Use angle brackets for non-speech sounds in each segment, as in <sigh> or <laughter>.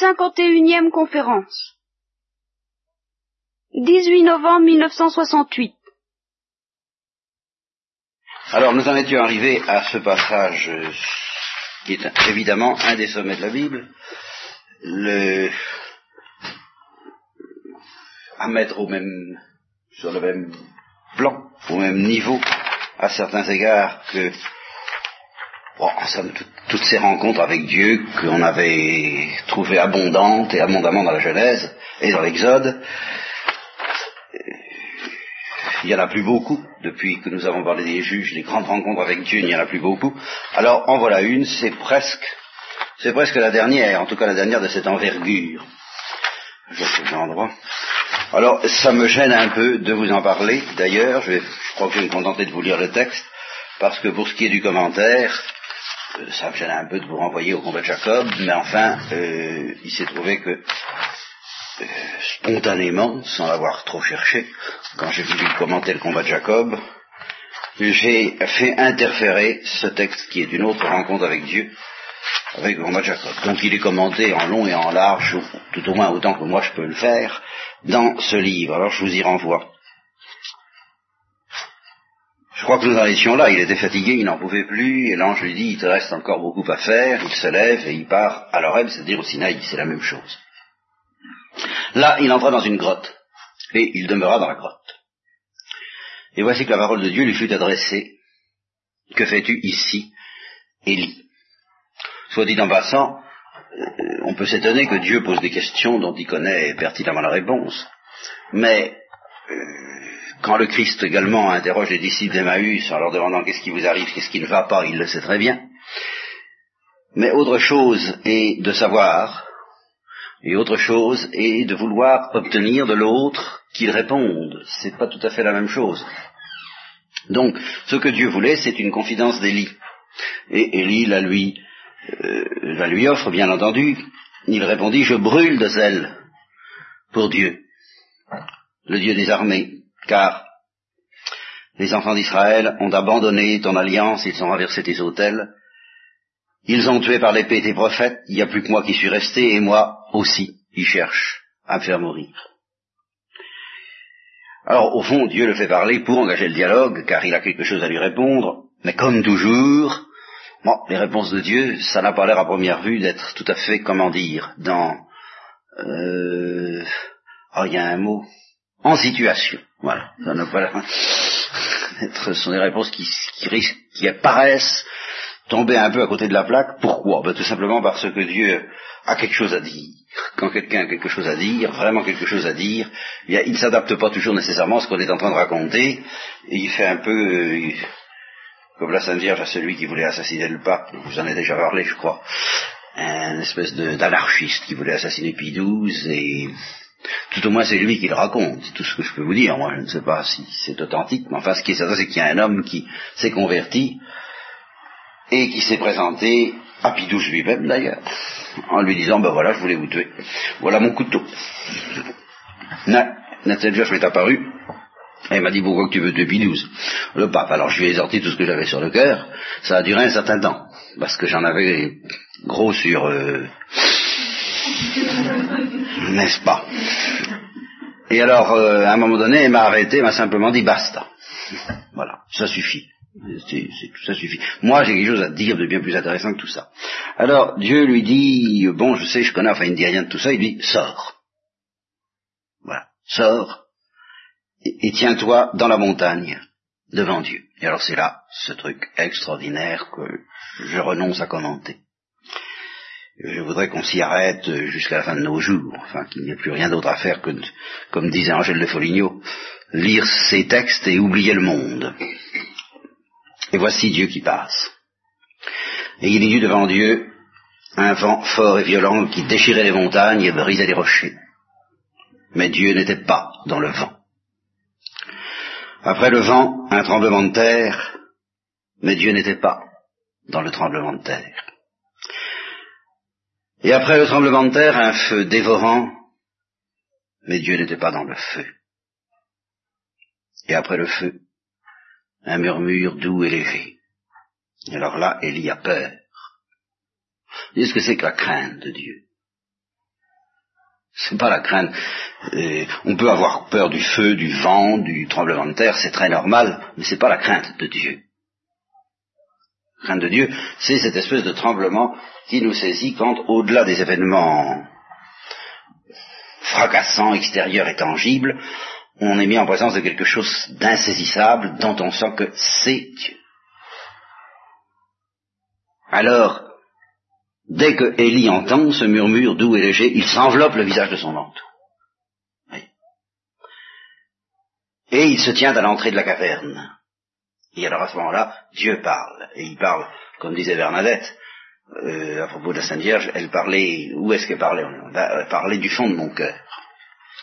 51e conférence. 18 novembre 1968. Alors nous en étions arrivés à ce passage euh, qui est évidemment un des sommets de la Bible, le, à mettre au même, sur le même plan, au même niveau, à certains égards, que bon, somme, toutes ces rencontres avec Dieu qu'on avait trouvées abondantes et abondamment dans la Genèse et dans l'Exode, il n'y en a plus beaucoup, depuis que nous avons parlé des juges, les grandes rencontres avec Dieu, il n'y en a plus beaucoup. Alors en voilà une, c'est presque, c'est presque la dernière, en tout cas la dernière de cette envergure. Je. Alors ça me gêne un peu de vous en parler, d'ailleurs, je, je crois que je vais me contenter de vous lire le texte, parce que pour ce qui est du commentaire, euh, ça me gêne un peu de vous renvoyer au combat de Jacob, mais enfin, euh, il s'est trouvé que spontanément, sans l'avoir trop cherché, quand j'ai voulu commenter le combat de Jacob, j'ai fait interférer ce texte qui est une autre rencontre avec Dieu, avec le combat de Jacob. Donc il est commenté en long et en large, tout au moins autant que moi je peux le faire, dans ce livre. Alors je vous y renvoie. Je crois que nous en étions là, il était fatigué, il n'en pouvait plus, et l'ange lui dit, il te reste encore beaucoup à faire, il se lève et il part à l'Oreb, c'est-à-dire au Sinaï, c'est la même chose. Là, il entra dans une grotte, et il demeura dans la grotte. Et voici que la parole de Dieu lui fut adressée. Que fais-tu ici, Élie? Soit dit en passant, euh, on peut s'étonner que Dieu pose des questions dont il connaît pertinemment la réponse. Mais quand le Christ également interroge les disciples d'Emmaüs en leur demandant qu'est-ce qui vous arrive, qu'est-ce qui ne va pas, il le sait très bien. Mais autre chose est de savoir et autre chose est de vouloir obtenir de l'autre qu'il réponde. C'est pas tout à fait la même chose. Donc, ce que Dieu voulait, c'est une confidence d'Élie. Et Élie la lui, euh, la lui offre, bien entendu. Il répondit, je brûle de zèle pour Dieu, le Dieu des armées, car les enfants d'Israël ont abandonné ton alliance, ils ont renversé tes autels, ils ont tué par l'épée tes prophètes, il n'y a plus que moi qui suis resté, et moi aussi, ils cherchent à me faire mourir. Alors, au fond, Dieu le fait parler pour engager le dialogue, car il a quelque chose à lui répondre, mais comme toujours, bon, les réponses de Dieu, ça n'a pas l'air à première vue d'être tout à fait, comment dire, dans... Euh, oh, il y a un mot, en situation. Voilà. <laughs> Ce sont des réponses qui, qui, qui apparaissent tomber un peu à côté de la plaque. Pourquoi? Ben, Tout simplement parce que Dieu a quelque chose à dire. Quand quelqu'un a quelque chose à dire, vraiment quelque chose à dire, il ne s'adapte pas toujours nécessairement à ce qu'on est en train de raconter, et il fait un peu euh, comme la Sainte Vierge à celui qui voulait assassiner le pape, vous en avez déjà parlé je crois, un espèce d'anarchiste qui voulait assassiner Pie XII, et tout au moins c'est lui qui le raconte, c'est tout ce que je peux vous dire, moi je ne sais pas si c'est authentique, mais enfin ce qui est certain c'est qu'il y a un homme qui s'est converti, et qui s'est présenté à Pidouche lui-même d'ailleurs, en lui disant, ben voilà, je voulais vous tuer, voilà mon couteau. Nathan Josh m'est apparu, et il m'a dit, pourquoi que tu veux tuer Pidouze? Le pape, alors je lui ai sorti tout ce que j'avais sur le cœur, ça a duré un certain temps, parce que j'en avais gros sur... Euh... N'est-ce pas? Et alors, euh, à un moment donné, il m'a arrêté, m'a simplement dit, basta. Voilà, ça suffit. C'est, ça suffit. Moi, j'ai quelque chose à dire de bien plus intéressant que tout ça. Alors, Dieu lui dit, bon, je sais, je connais, enfin, il ne dit rien de tout ça, il dit, sors. Voilà, sors, et, tiens-toi dans la montagne, devant Dieu. Et alors, c'est là, ce truc extraordinaire que je renonce à commenter. Je voudrais qu'on s'y arrête jusqu'à la fin de nos jours, enfin, qu'il n'y ait plus rien d'autre à faire que, comme disait Angèle de Foligno, lire ces textes et oublier le monde. Et voici Dieu qui passe. Et il y eut devant Dieu un vent fort et violent qui déchirait les montagnes et brisait les rochers. Mais Dieu n'était pas dans le vent. Après le vent, un tremblement de terre, mais Dieu n'était pas dans le tremblement de terre. Et après le tremblement de terre, un feu dévorant, mais Dieu n'était pas dans le feu. Et après le feu, un murmure doux et léger. Et alors là, Élie a peur. Qu'est-ce que c'est que la crainte de Dieu? C'est pas la crainte. Euh, on peut avoir peur du feu, du vent, du tremblement de terre, c'est très normal, mais c'est pas la crainte de Dieu. Crainte de Dieu, c'est cette espèce de tremblement qui nous saisit quand, au-delà des événements fracassants, extérieurs et tangibles, on est mis en présence de quelque chose d'insaisissable dont on sent que c'est Dieu. Alors, dès que Élie entend ce murmure doux et léger, il s'enveloppe le visage de son manteau. Et il se tient à l'entrée de la caverne. Et alors à ce moment-là, Dieu parle. Et il parle, comme disait Bernadette, euh, à propos de la Sainte Vierge, elle parlait, où est-ce qu'elle parlait Elle parlait du fond de mon cœur.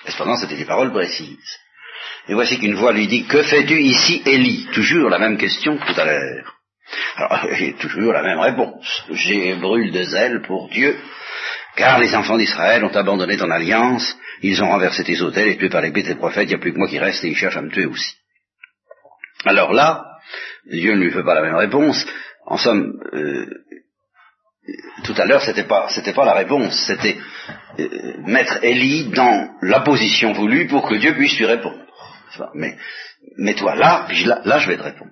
Et cependant, c'était des paroles précises. Et voici qu'une voix lui dit, que fais-tu ici, Élie? Toujours la même question que tout à l'heure. Alors, <laughs> j'ai toujours la même réponse. J'ai brûle de zèle pour Dieu, car les enfants d'Israël ont abandonné ton alliance, ils ont renversé tes autels et tué par l'épée tes prophètes, il n'y a plus que moi qui reste et ils cherchent à me tuer aussi. Alors là, Dieu ne lui fait pas la même réponse. En somme, euh, tout à l'heure, c'était pas, pas la réponse, c'était euh, mettre Élie dans la position voulue pour que Dieu puisse lui répondre. Mais mets-toi là, puis là, là je vais te répondre.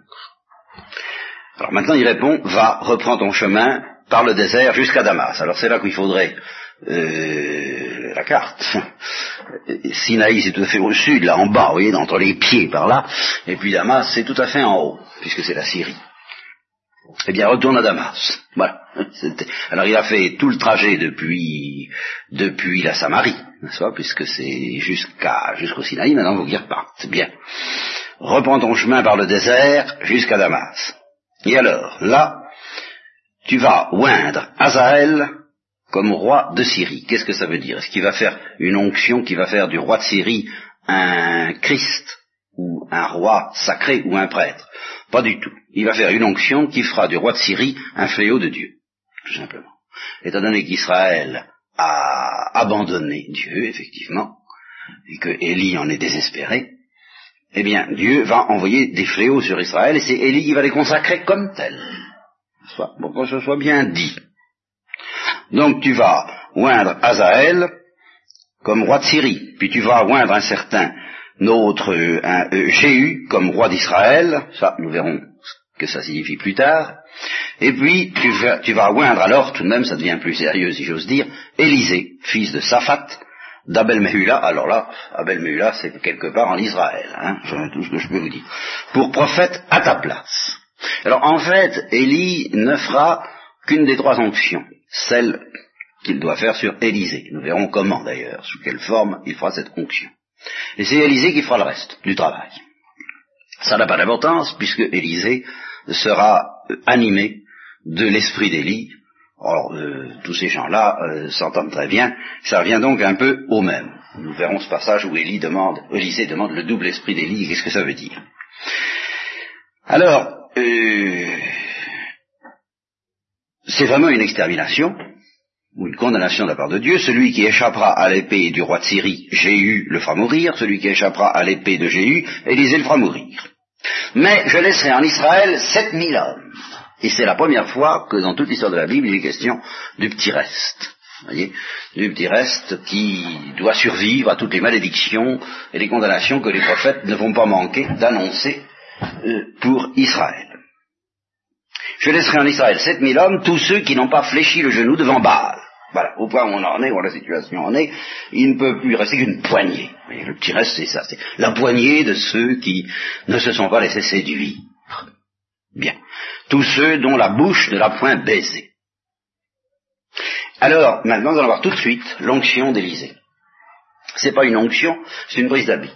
Alors maintenant il répond, va, reprends ton chemin par le désert jusqu'à Damas. Alors c'est là qu'il faudrait euh, la carte. Sinaï c'est tout à fait au sud, là en bas, vous voyez, entre les pieds par là, et puis Damas c'est tout à fait en haut, puisque c'est la Syrie. Eh bien, retourne à Damas. Voilà. Alors, il a fait tout le trajet depuis, depuis la Samarie, n'est-ce pas, puisque c'est jusqu'à, jusqu'au Sinaï, maintenant, vous y C'est Bien. Reprends ton chemin par le désert jusqu'à Damas. Et alors, là, tu vas oindre Azaël comme roi de Syrie. Qu'est-ce que ça veut dire? Est-ce qu'il va faire une onction qui va faire du roi de Syrie un Christ ou un roi sacré ou un prêtre? Pas du tout. Il va faire une onction qui fera du roi de Syrie un fléau de Dieu, tout simplement. Étant donné qu'Israël a abandonné Dieu, effectivement, et que Élie en est désespéré, eh bien, Dieu va envoyer des fléaux sur Israël et c'est Élie qui va les consacrer comme tels. Pour que ce soit bien dit. Donc tu vas oindre Azaël comme roi de Syrie, puis tu vas oindre un certain notre euh, Jéhu comme roi d'Israël, ça nous verrons ce que ça signifie plus tard, et puis tu vas, tu oindre alors, tout de même ça devient plus sérieux si j'ose dire, Élisée, fils de Saphat, d'Abel Mehula, alors là, Abel Mehula, c'est quelque part en Israël, hein, tout ce que je peux vous dire, pour prophète à ta place. Alors en fait, Élie ne fera qu'une des trois onctions, celle qu'il doit faire sur Élisée. Nous verrons comment d'ailleurs, sous quelle forme il fera cette onction. Et c'est Élisée qui fera le reste du travail. Ça n'a pas d'importance puisque Élisée sera animé de l'esprit d'Élie Or, euh, tous ces gens-là euh, s'entendent très bien. Ça revient donc un peu au même. Nous verrons ce passage où Élie demande, Élisée demande le double esprit d'Élie. Qu'est-ce que ça veut dire? Alors, euh, c'est vraiment une extermination ou une condamnation de la part de Dieu. Celui qui échappera à l'épée du roi de Syrie, Jéhu, le fera mourir. Celui qui échappera à l'épée de Jéhu, Élisée le fera mourir. Mais je laisserai en Israël sept mille hommes et c'est la première fois que dans toute l'histoire de la Bible, il est question du petit reste. Voyez, du petit reste qui doit survivre à toutes les malédictions et les condamnations que les prophètes ne vont pas manquer d'annoncer euh, pour Israël. Je laisserai en Israël sept mille hommes, tous ceux qui n'ont pas fléchi le genou devant Baal. Voilà, au point où on en est, où la situation en est, il ne peut plus rester qu'une poignée. Le petit reste, c'est ça, c'est la poignée de ceux qui ne se sont pas laissés séduire. Bien. Tous ceux dont la bouche ne l'a point baisé. Alors, maintenant, nous allons voir tout de suite l'onction d'Élysée. C'est pas une onction, c'est une prise d'habit.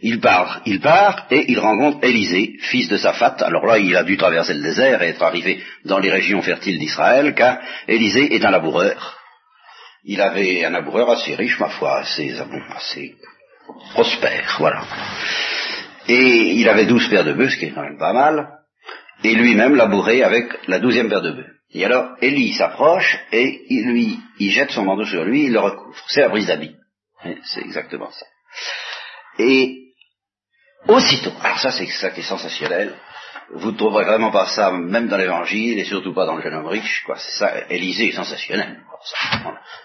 Il part, il part, et il rencontre Élisée, fils de Saphat. Alors là, il a dû traverser le désert et être arrivé dans les régions fertiles d'Israël, car Élisée est un laboureur. Il avait un laboureur assez riche, ma foi, assez, assez prospère, voilà. Et il avait douze paires de bœufs, ce qui est quand même pas mal, et lui-même labourait avec la douzième paire de bœufs. Et alors, Élie s'approche et il lui, il jette son manteau sur lui, il le recouvre. C'est la brise d'habit. C'est exactement ça. Et aussitôt, alors ça c'est ça qui est sensationnel, vous ne trouverez vraiment pas ça même dans l'évangile et surtout pas dans le jeune homme riche, quoi. C'est ça, Élisée est sensationnel.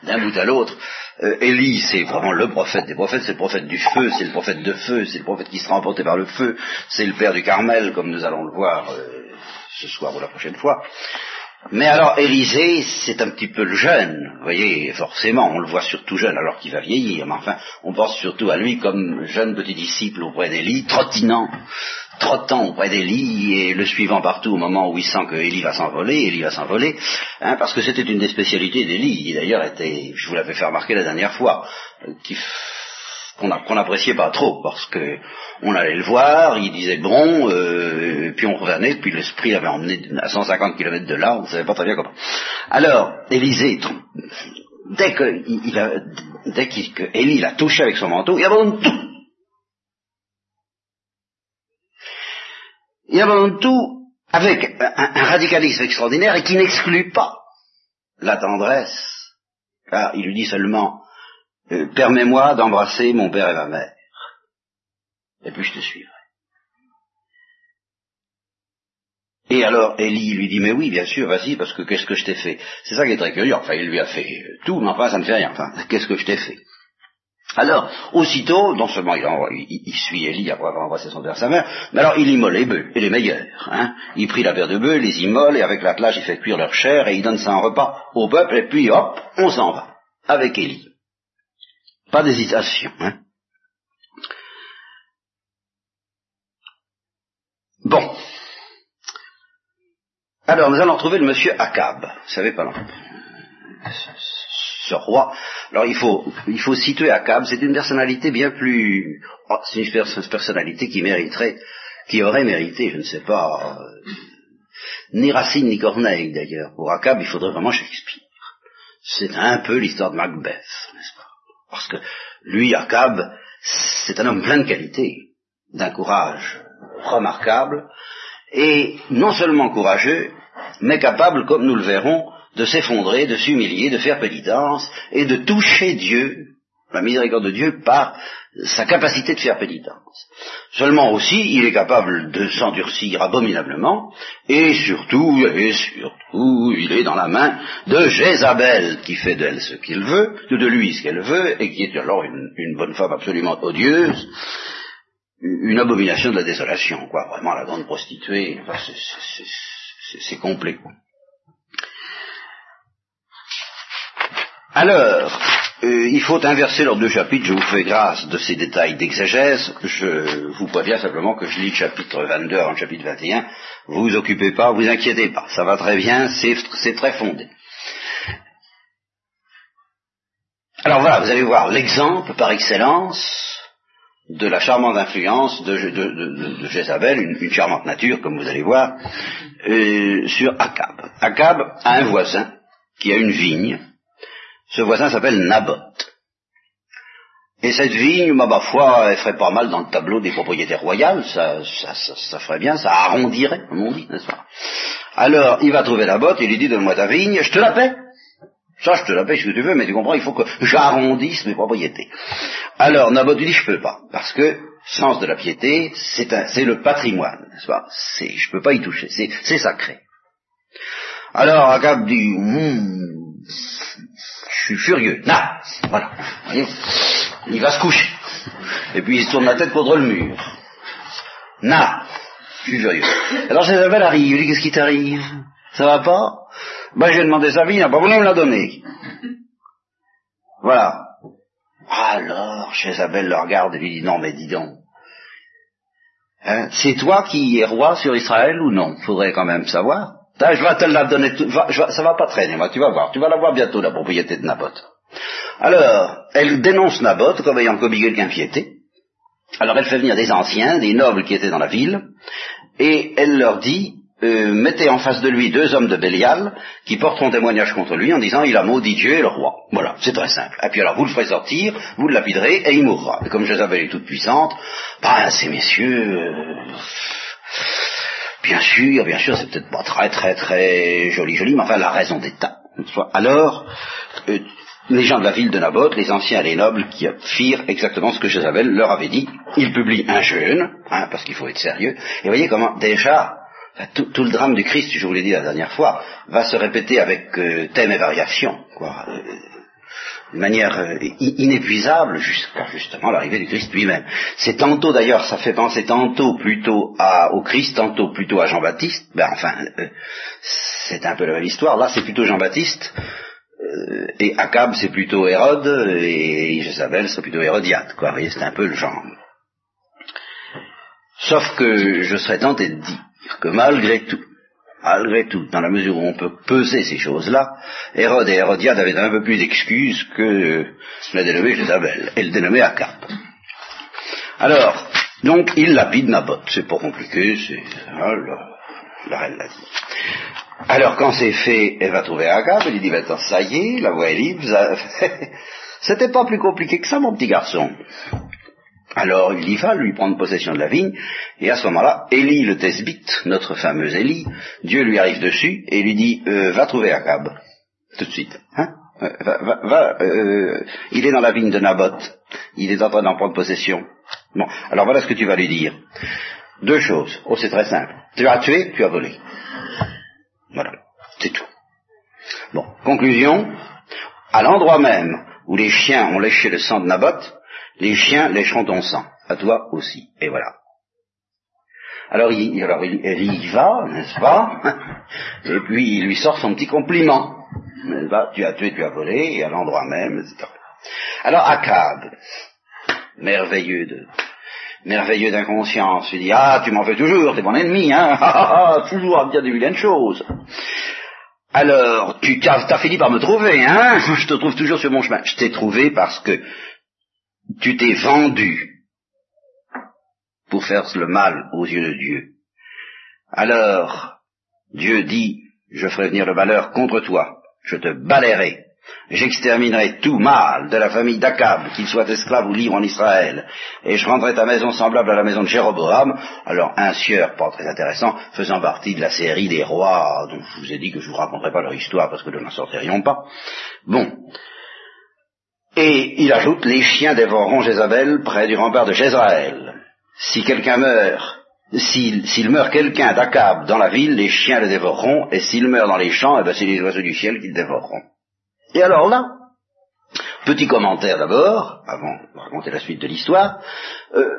d'un bout à l'autre. Euh, Élie, c'est vraiment le prophète des prophètes, c'est le prophète du feu, c'est le prophète de feu, c'est le prophète qui sera emporté par le feu, c'est le père du Carmel, comme nous allons le voir euh, ce soir ou la prochaine fois. Mais alors Élisée, c'est un petit peu le jeune, vous voyez, forcément, on le voit surtout jeune alors qu'il va vieillir, mais enfin, on pense surtout à lui comme jeune petit disciple auprès d'Élie, trottinant, trottant auprès d'Élie et le suivant partout au moment où il sent que Élie va s'envoler, Élie va s'envoler, hein, parce que c'était une des spécialités d'Élie, qui d'ailleurs était, je vous l'avais fait remarquer la dernière fois, euh, qui qu'on n'appréciait pas trop, parce que on allait le voir, il disait bon, euh, puis on revenait, puis l'esprit l'avait emmené à 150 km de là, on ne savait pas très bien comment. Alors, Élisée, dès que, il dès que Élie l'a touché avec son manteau, il abandonne tout. Il abandonne tout avec un, un radicalisme extraordinaire et qui n'exclut pas la tendresse. Car il lui dit seulement, euh, permets-moi d'embrasser mon père et ma mère, et puis je te suivrai. Et alors Élie lui dit, mais oui, bien sûr, vas-y, parce que qu'est-ce que je t'ai fait? C'est ça qui est très curieux. Enfin, il lui a fait tout, mais enfin, ça ne fait rien. Enfin, <laughs> qu'est-ce que je t'ai fait? Alors, aussitôt, non seulement il, suit Élie après avoir embrassé son père sa mère, mais alors il immole les bœufs, et les meilleurs. Hein. Il prit la paire de bœufs, les immole, et avec l'attelage il fait cuire leur chair, et il donne ça en repas au peuple, et puis hop, on s'en va, avec Élie. Pas d'hésitation. Hein. Bon. Alors, nous allons trouver le monsieur Akab. Vous savez pas, non ce roi. Alors, il faut, il faut situer Akab. C'est une personnalité bien plus... Oh, c'est une personnalité qui mériterait, qui aurait mérité, je ne sais pas, euh, ni Racine ni Corneille d'ailleurs. Pour Akab, il faudrait vraiment Shakespeare. C'est un peu l'histoire de Macbeth, n'est-ce pas? Parce que lui, Akab, c'est un homme plein de qualités, d'un courage remarquable, et non seulement courageux, mais capable, comme nous le verrons, de s'effondrer, de s'humilier, de faire pénitence, et de toucher Dieu la miséricorde de Dieu par sa capacité de faire pénitence. Seulement aussi, il est capable de s'endurcir abominablement, et surtout, et surtout, il est dans la main de Jézabel, qui fait d'elle ce qu'il veut, de lui ce qu'elle veut, et qui est alors une, bonne femme absolument odieuse, une abomination de la désolation, quoi, vraiment la grande prostituée, c'est complet. Alors, euh, il faut inverser leurs deux chapitres, je vous fais grâce de ces détails d'exégèse, je vous préviens simplement que je lis le chapitre 22 avant le chapitre 21, vous vous occupez pas, vous inquiétez pas, ça va très bien, c'est très fondé. Alors voilà, vous allez voir l'exemple par excellence de la charmante influence de, de, Jézabel, une, charmante nature, comme vous allez voir, euh, sur Akab. Akab a un voisin qui a une vigne, ce voisin s'appelle Naboth. Et cette vigne, ma foi, elle ferait pas mal dans le tableau des propriétaires royales, ça, ça, ça, ferait bien, ça arrondirait, comme on dit, n'est-ce pas? Alors, il va trouver Naboth, il lui dit, donne-moi ta vigne, je te la paie. Ça, je te la paie ce que tu veux, mais tu comprends, il faut que j'arrondisse mes propriétés. Alors, Naboth lui dit, je peux pas, parce que, sens de la piété, c'est le patrimoine, n'est-ce pas? C'est, je peux pas y toucher, c'est sacré. Alors, Agab dit, hum, je suis furieux. Na Voilà. Voyez il va se coucher. Et puis il se tourne la tête contre le mur. Na Je suis furieux. Alors Jézabel arrive, il dit qu'est-ce qui t'arrive? Ça va pas? Ben j'ai demandé sa vie, il n'a pas voulu me la donner. Voilà. Alors, Jézabel le regarde et lui dit, non mais dis donc, hein, c'est toi qui es roi sur Israël ou non? Faudrait quand même savoir je vais te la donner, tout, ça va pas traîner, moi, tu vas voir, tu vas la voir bientôt, la propriété de Naboth. Alors, elle dénonce Naboth comme ayant commis quelqu'un piété. Alors elle fait venir des anciens, des nobles qui étaient dans la ville, et elle leur dit, euh, mettez en face de lui deux hommes de Bélial qui porteront témoignage contre lui en disant il a maudit Dieu et le roi. Voilà, c'est très simple. Et puis alors vous le ferez sortir, vous le lapiderez et il mourra. Et comme Jézabel est toute puissante, ben ces messieurs... Euh, Bien sûr, bien sûr, c'est peut-être pas très très très joli joli, mais enfin la raison d'État. Alors, euh, les gens de la ville de Naboth, les anciens et les nobles, qui firent exactement ce que Jézabel leur avait dit. Ils publient un jeûne, hein, parce qu'il faut être sérieux. Et voyez comment déjà tout, le drame du Christ, je vous l'ai dit la dernière fois, va se répéter avec euh, thème et variation, quoi, euh, de manière euh, inépuisable jusqu'à justement l'arrivée du Christ lui-même. C'est tantôt d'ailleurs, ça fait penser tantôt plutôt à, au Christ, tantôt plutôt à Jean-Baptiste. Ben enfin, euh, c'est un peu la même histoire. Là, c'est plutôt Jean-Baptiste. Euh, et Akab, c'est plutôt Hérode, et Jézabel, c'est plutôt Hérodiade. Quoi. Vous voyez, c'est un peu le genre. Sauf que je serais tenté de dire que malgré tout, malgré tout, dans la mesure où on peut peser ces choses-là, Hérode et Hérodiade avaient un peu plus d'excuses que la dénommée Jézabel, et le dénommé Akab. Alors, donc, il lapide Naboth. C'est pas compliqué, c'est... Ah, la, reine l'a dit. Alors, quand c'est fait, elle va trouver Akab, elle lui dit, maintenant, ça y est, la voie est libre, <laughs> c'était pas plus compliqué que ça, mon petit garçon. Alors il y va lui prendre possession de la vigne, et à ce moment-là, Élie le Tesbite, notre fameux Élie, Dieu lui arrive dessus et lui dit euh, Va trouver Akab, tout de suite. Hein euh, va, va, euh, il est dans la vigne de Naboth, il est en train d'en prendre possession. Bon, alors voilà ce que tu vas lui dire. Deux choses. Oh, c'est très simple. Tu as tué, tu as volé. Voilà, c'est tout. Bon, conclusion. À l'endroit même où les chiens ont léché le sang de Naboth, les chiens lécheront ton sang, à toi aussi. Et voilà. Alors il, alors il, y va, n'est-ce pas? Et puis il lui sort son petit compliment. Pas Tu as tué, tu as volé, et à l'endroit même, etc. Alors Akab, merveilleux de merveilleux d'inconscience, il dit Ah, tu m'en fais toujours, t'es mon ennemi, hein <laughs> ah, ah, Toujours à dire des vilaines choses. Alors, tu as, as, fini par me trouver, hein <laughs> Je te trouve toujours sur mon chemin. Je t'ai trouvé parce que tu t'es vendu pour faire le mal aux yeux de Dieu. Alors, Dieu dit, je ferai venir le malheur contre toi, je te balayerai, j'exterminerai tout mal de la famille d'Akab, qu'il soit esclave ou libre en Israël, et je rendrai ta maison semblable à la maison de Jéroboam, alors un sieur, pas très intéressant, faisant partie de la série des rois, dont je vous ai dit que je vous raconterai pas leur histoire parce que nous n'en sortirions pas. Bon, et il ajoute, les chiens dévoreront Jézabel près du rempart de Jézraël. Si quelqu'un meurt, s'il meurt quelqu'un d'Akab dans la ville, les chiens le dévoreront, et s'il meurt dans les champs, eh ben c'est les oiseaux du ciel qui le dévoreront. Et alors là, petit commentaire d'abord, avant de raconter la suite de l'histoire, euh,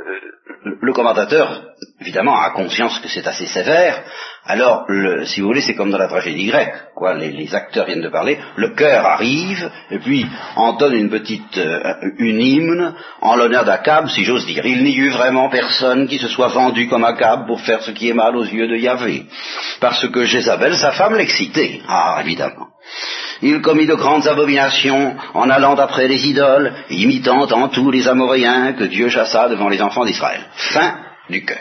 le commentateur, évidemment, a conscience que c'est assez sévère, alors, si vous voulez, c'est comme dans la tragédie grecque, quoi. Les, acteurs viennent de parler, le cœur arrive, et puis entonne une petite, euh, une hymne en l'honneur d'Akab, si j'ose dire. Il n'y eut vraiment personne qui se soit vendu comme Akab pour faire ce qui est mal aux yeux de Yahvé, parce que Jézabel, sa femme, l'excitait. Ah, évidemment. Il commit de grandes abominations en allant après les idoles, imitant en tout les Amoréens que Dieu chassa devant les enfants d'Israël. Fin du cœur.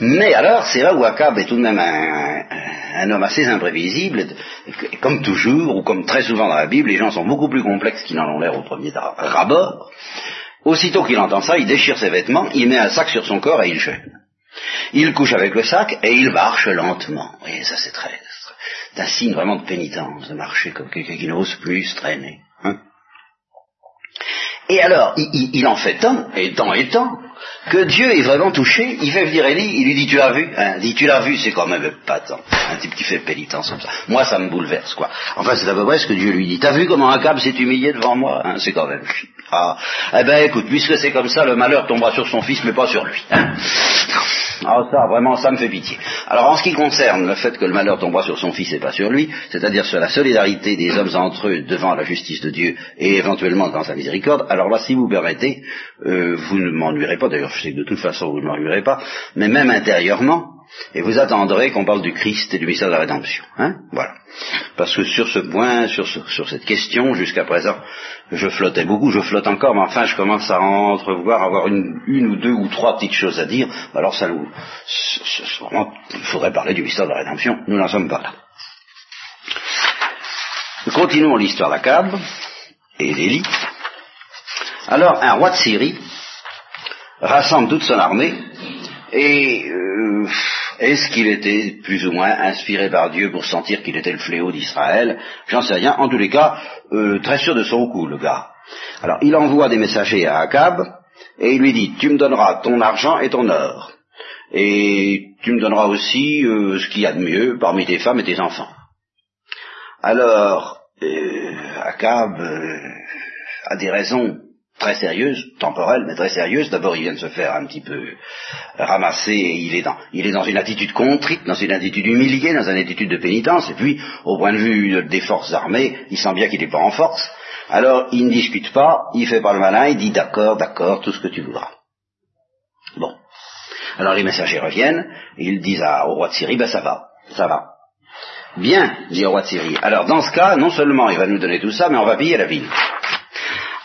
Mais alors, c'est là où Akab est tout de même un, homme assez imprévisible, comme toujours, ou comme très souvent dans la Bible, les gens sont beaucoup plus complexes qu'ils n'en ont l'air au premier rabord. Aussitôt qu'il entend ça, il déchire ses vêtements, il met un sac sur son corps et il jeûne. Il couche avec le sac et il marche lentement. Et ça c'est très, un signe vraiment de pénitence, de marcher comme quelqu'un qui n'ose plus traîner. Hein. et alors, il, il, en fait tant, et tant et tant, que Dieu est vraiment touché, il fait venir Élie, il lui dit tu l'as vu? Hein, dit tu l'as vu, c'est quand même pas tant. Un type qui fait pénitence comme ça. Moi ça me bouleverse quoi. Enfin c'est à peu près ce que Dieu lui dit. T'as vu comment Akab s'est humilié devant moi? Hein, C'est quand même Ah, eh ben écoute, puisque c'est comme ça, le malheur tombera sur son fils mais pas sur lui. Hein. Ah ça, vraiment, ça me fait pitié. Alors en ce qui concerne le fait que le malheur tombera sur son fils et pas sur lui, c'est-à-dire sur la solidarité des hommes entre eux devant la justice de Dieu et éventuellement dans sa miséricorde, alors là, si vous permettez, euh, vous ne m'ennuierez pas, d'ailleurs je sais que de toute façon vous ne m'ennuierez pas, mais même intérieurement, et vous attendrez qu'on parle du Christ et du mystère de la rédemption. Hein voilà. Parce que sur ce point, sur, sur cette question, jusqu'à présent, je flottais beaucoup, je flotte encore, mais enfin je commence à entrevoir, avoir une, une ou deux ou trois petites choses à dire. Alors ça nous... Il faudrait parler du mystère de la rédemption. Nous n'en sommes pas là. Continuons l'histoire d'Akab et d'Élie. Alors un roi de Syrie rassemble toute son armée et euh, est-ce qu'il était plus ou moins inspiré par Dieu pour sentir qu'il était le fléau d'Israël? J'en sais rien. En tous les cas, euh, très sûr de son coup, le gars. Alors, il envoie des messagers à Akab et il lui dit, tu me donneras ton argent et ton or. et tu me donneras aussi euh, ce qu'il y a de mieux parmi tes femmes et tes enfants. Alors, Akab a des raisons très sérieuses, temporelles, mais très sérieuses. D'abord, il vient de se faire un petit peu ramasser, et il est dans, il est dans une attitude contrite, dans une attitude humiliée, dans une attitude de pénitence, et puis, au point de vue des forces armées, il sent bien qu'il n'est pas en force. Alors, il ne discute pas, il fait pas le malin, il dit d'accord, d'accord, tout ce que tu voudras. Bon. Alors les messagers reviennent, et ils disent au roi de Syrie, ben ça va, ça va. Bien, dit le roi de Syrie. Alors dans ce cas, non seulement il va nous donner tout ça, mais on va piller la ville.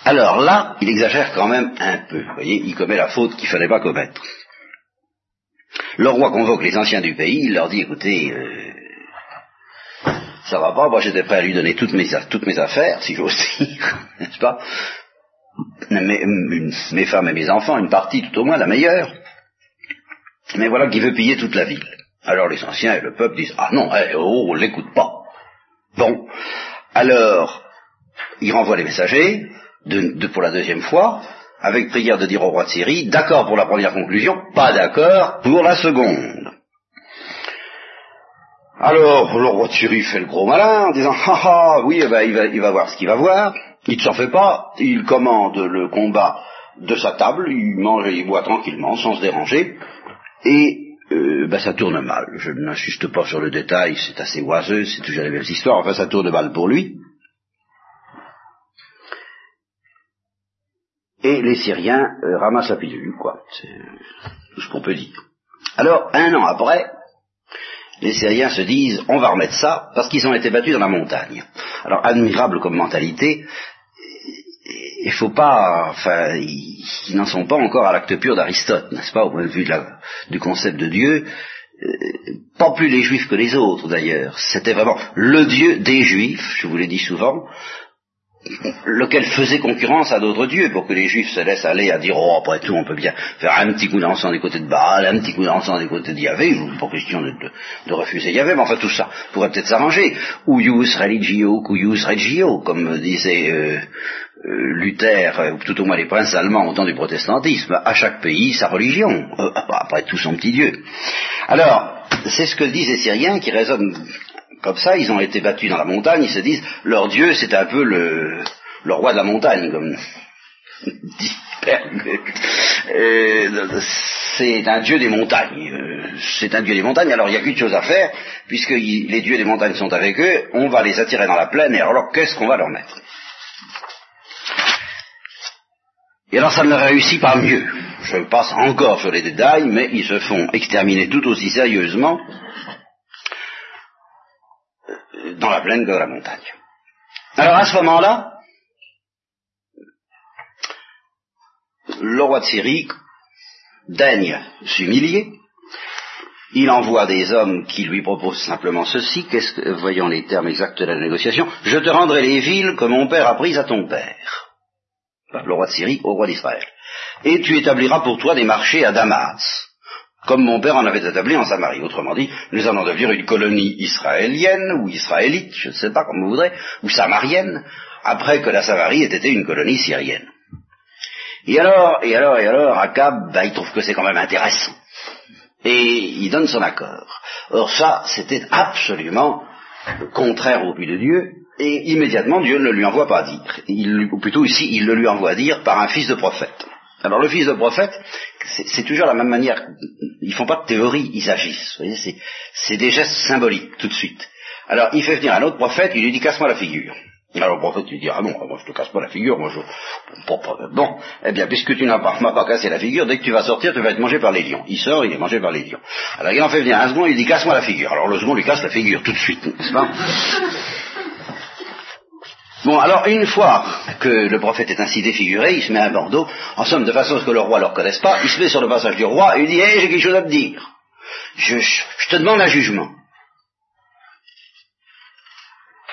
Alors là, il exagère quand même un peu. Vous voyez, il commet la faute qu'il ne fallait pas commettre. Le roi convoque les anciens du pays, il leur dit, écoutez, euh, ça va pas, moi j'étais prêt à lui donner toutes mes, affaires, si j'ose dire, <laughs> n'est-ce pas? Mes, mes, femmes et mes enfants, une partie tout au moins, la meilleure. Mais voilà qu'il veut piller toute la ville. Alors les anciens et le peuple disent, ah non, eh, oh, on l'écoute pas. Bon, alors, il renvoie les messagers, pour la deuxième fois, avec prière de dire au roi de Syrie, d'accord pour la première conclusion, pas d'accord pour la seconde. Alors, le roi de Syrie fait le gros malin en disant, ah ah, oui, eh ben, il, va, il va voir ce qu'il va voir, il ne s'en fait pas, il commande le combat de sa table, il mange et il boit tranquillement, sans se déranger, et euh, ben, ça tourne mal. Je n'insiste pas sur le détail, c'est assez oiseux, c'est toujours les mêmes histoires, enfin ça tourne mal pour lui. Et les Syriens euh, ramassent la pilule, quoi. C'est tout ce qu'on peut dire. Alors, un an après, les Syriens se disent, on va remettre ça, parce qu'ils ont été battus dans la montagne. Alors, admirable comme mentalité, il faut pas, enfin, ils, n'en sont pas encore à l'acte pur d'Aristote, n'est-ce pas, au point de vue du concept de Dieu. Euh, pas plus les juifs que les autres d'ailleurs. C'était vraiment le Dieu des juifs, je vous l'ai dit souvent, lequel faisait concurrence à d'autres dieux pour que les juifs se laissent aller à dire oh après tout on peut bien faire un petit coup d'encens du côté de Baal, un petit coup d'encens du côté de Yahvé, pas question de, de, refuser Yahvé, mais enfin tout ça pourrait peut-être s'arranger. Ou ius religio, cuius regio, comme disait euh, euh, Luther, ou tout au moins les princes allemands au temps du protestantisme, à chaque pays sa religion, euh, après tout son petit dieu. Alors, c'est ce que disent les Syriens qui résonnent comme ça, ils ont été battus dans la montagne, ils se disent, leur Dieu, c'est un peu le, roi de la montagne, comme <laughs> dit c'est un dieu des montagnes. Euh, c'est un dieu des montagnes, alors il n'y a qu'une chose à faire, puisque les dieux des montagnes sont avec eux, on va les attirer dans la plaine, et alors qu'est-ce qu'on va leur mettre? Et alors ça ne réussit pas mieux. Je passe encore sur les détails, mais ils se font exterminer tout aussi sérieusement dans la plaine que dans la montagne. Alors à ce moment-là, le roi de Syrie daigne s'humilier, il envoie des hommes qui lui proposent simplement ceci, qu'est-ce que, voyons les termes exacts de la négociation, je te rendrai les villes que mon père a prises à ton père, le roi de Syrie au roi d'Israël, et tu établiras pour toi des marchés à Damas, comme mon père en avait établi en Samarie. Autrement dit, nous allons devenir une colonie israélienne, ou israélite, je ne sais pas comme vous voudrez, ou samarienne, après que la Samarie ait été une colonie syrienne. Et alors, et alors, et alors, Akab, bah, il trouve que c'est quand même intéressant. Et il donne son accord. Or ça, c'était absolument contraire au but de Dieu, et immédiatement Dieu ne lui envoie pas dire. Il, ou plutôt ici, il le lui envoie dire par un fils de prophète. Alors le fils de prophète, c'est toujours la même manière. Ils font pas de théorie, ils agissent. C'est des gestes symboliques tout de suite. Alors il fait venir un autre prophète, il lui dit casse-moi la figure. Alors le prophète lui dit ah non, moi je te casse pas la figure, moi je bon, eh bien puisque tu n'as pas pas cassé la figure, dès que tu vas sortir, tu vas être mangé par les lions. Il sort, il est mangé par les lions. Alors il en fait venir un second, il dit casse-moi la figure. Alors le second lui casse la figure tout de suite, n'est-ce pas? Bon, alors une fois que le prophète est ainsi défiguré, il se met un bandeau, en somme de façon à ce que le roi ne le reconnaisse pas, il se met sur le passage du roi et il dit, hé, j'ai quelque chose à te dire. Je, te demande un jugement.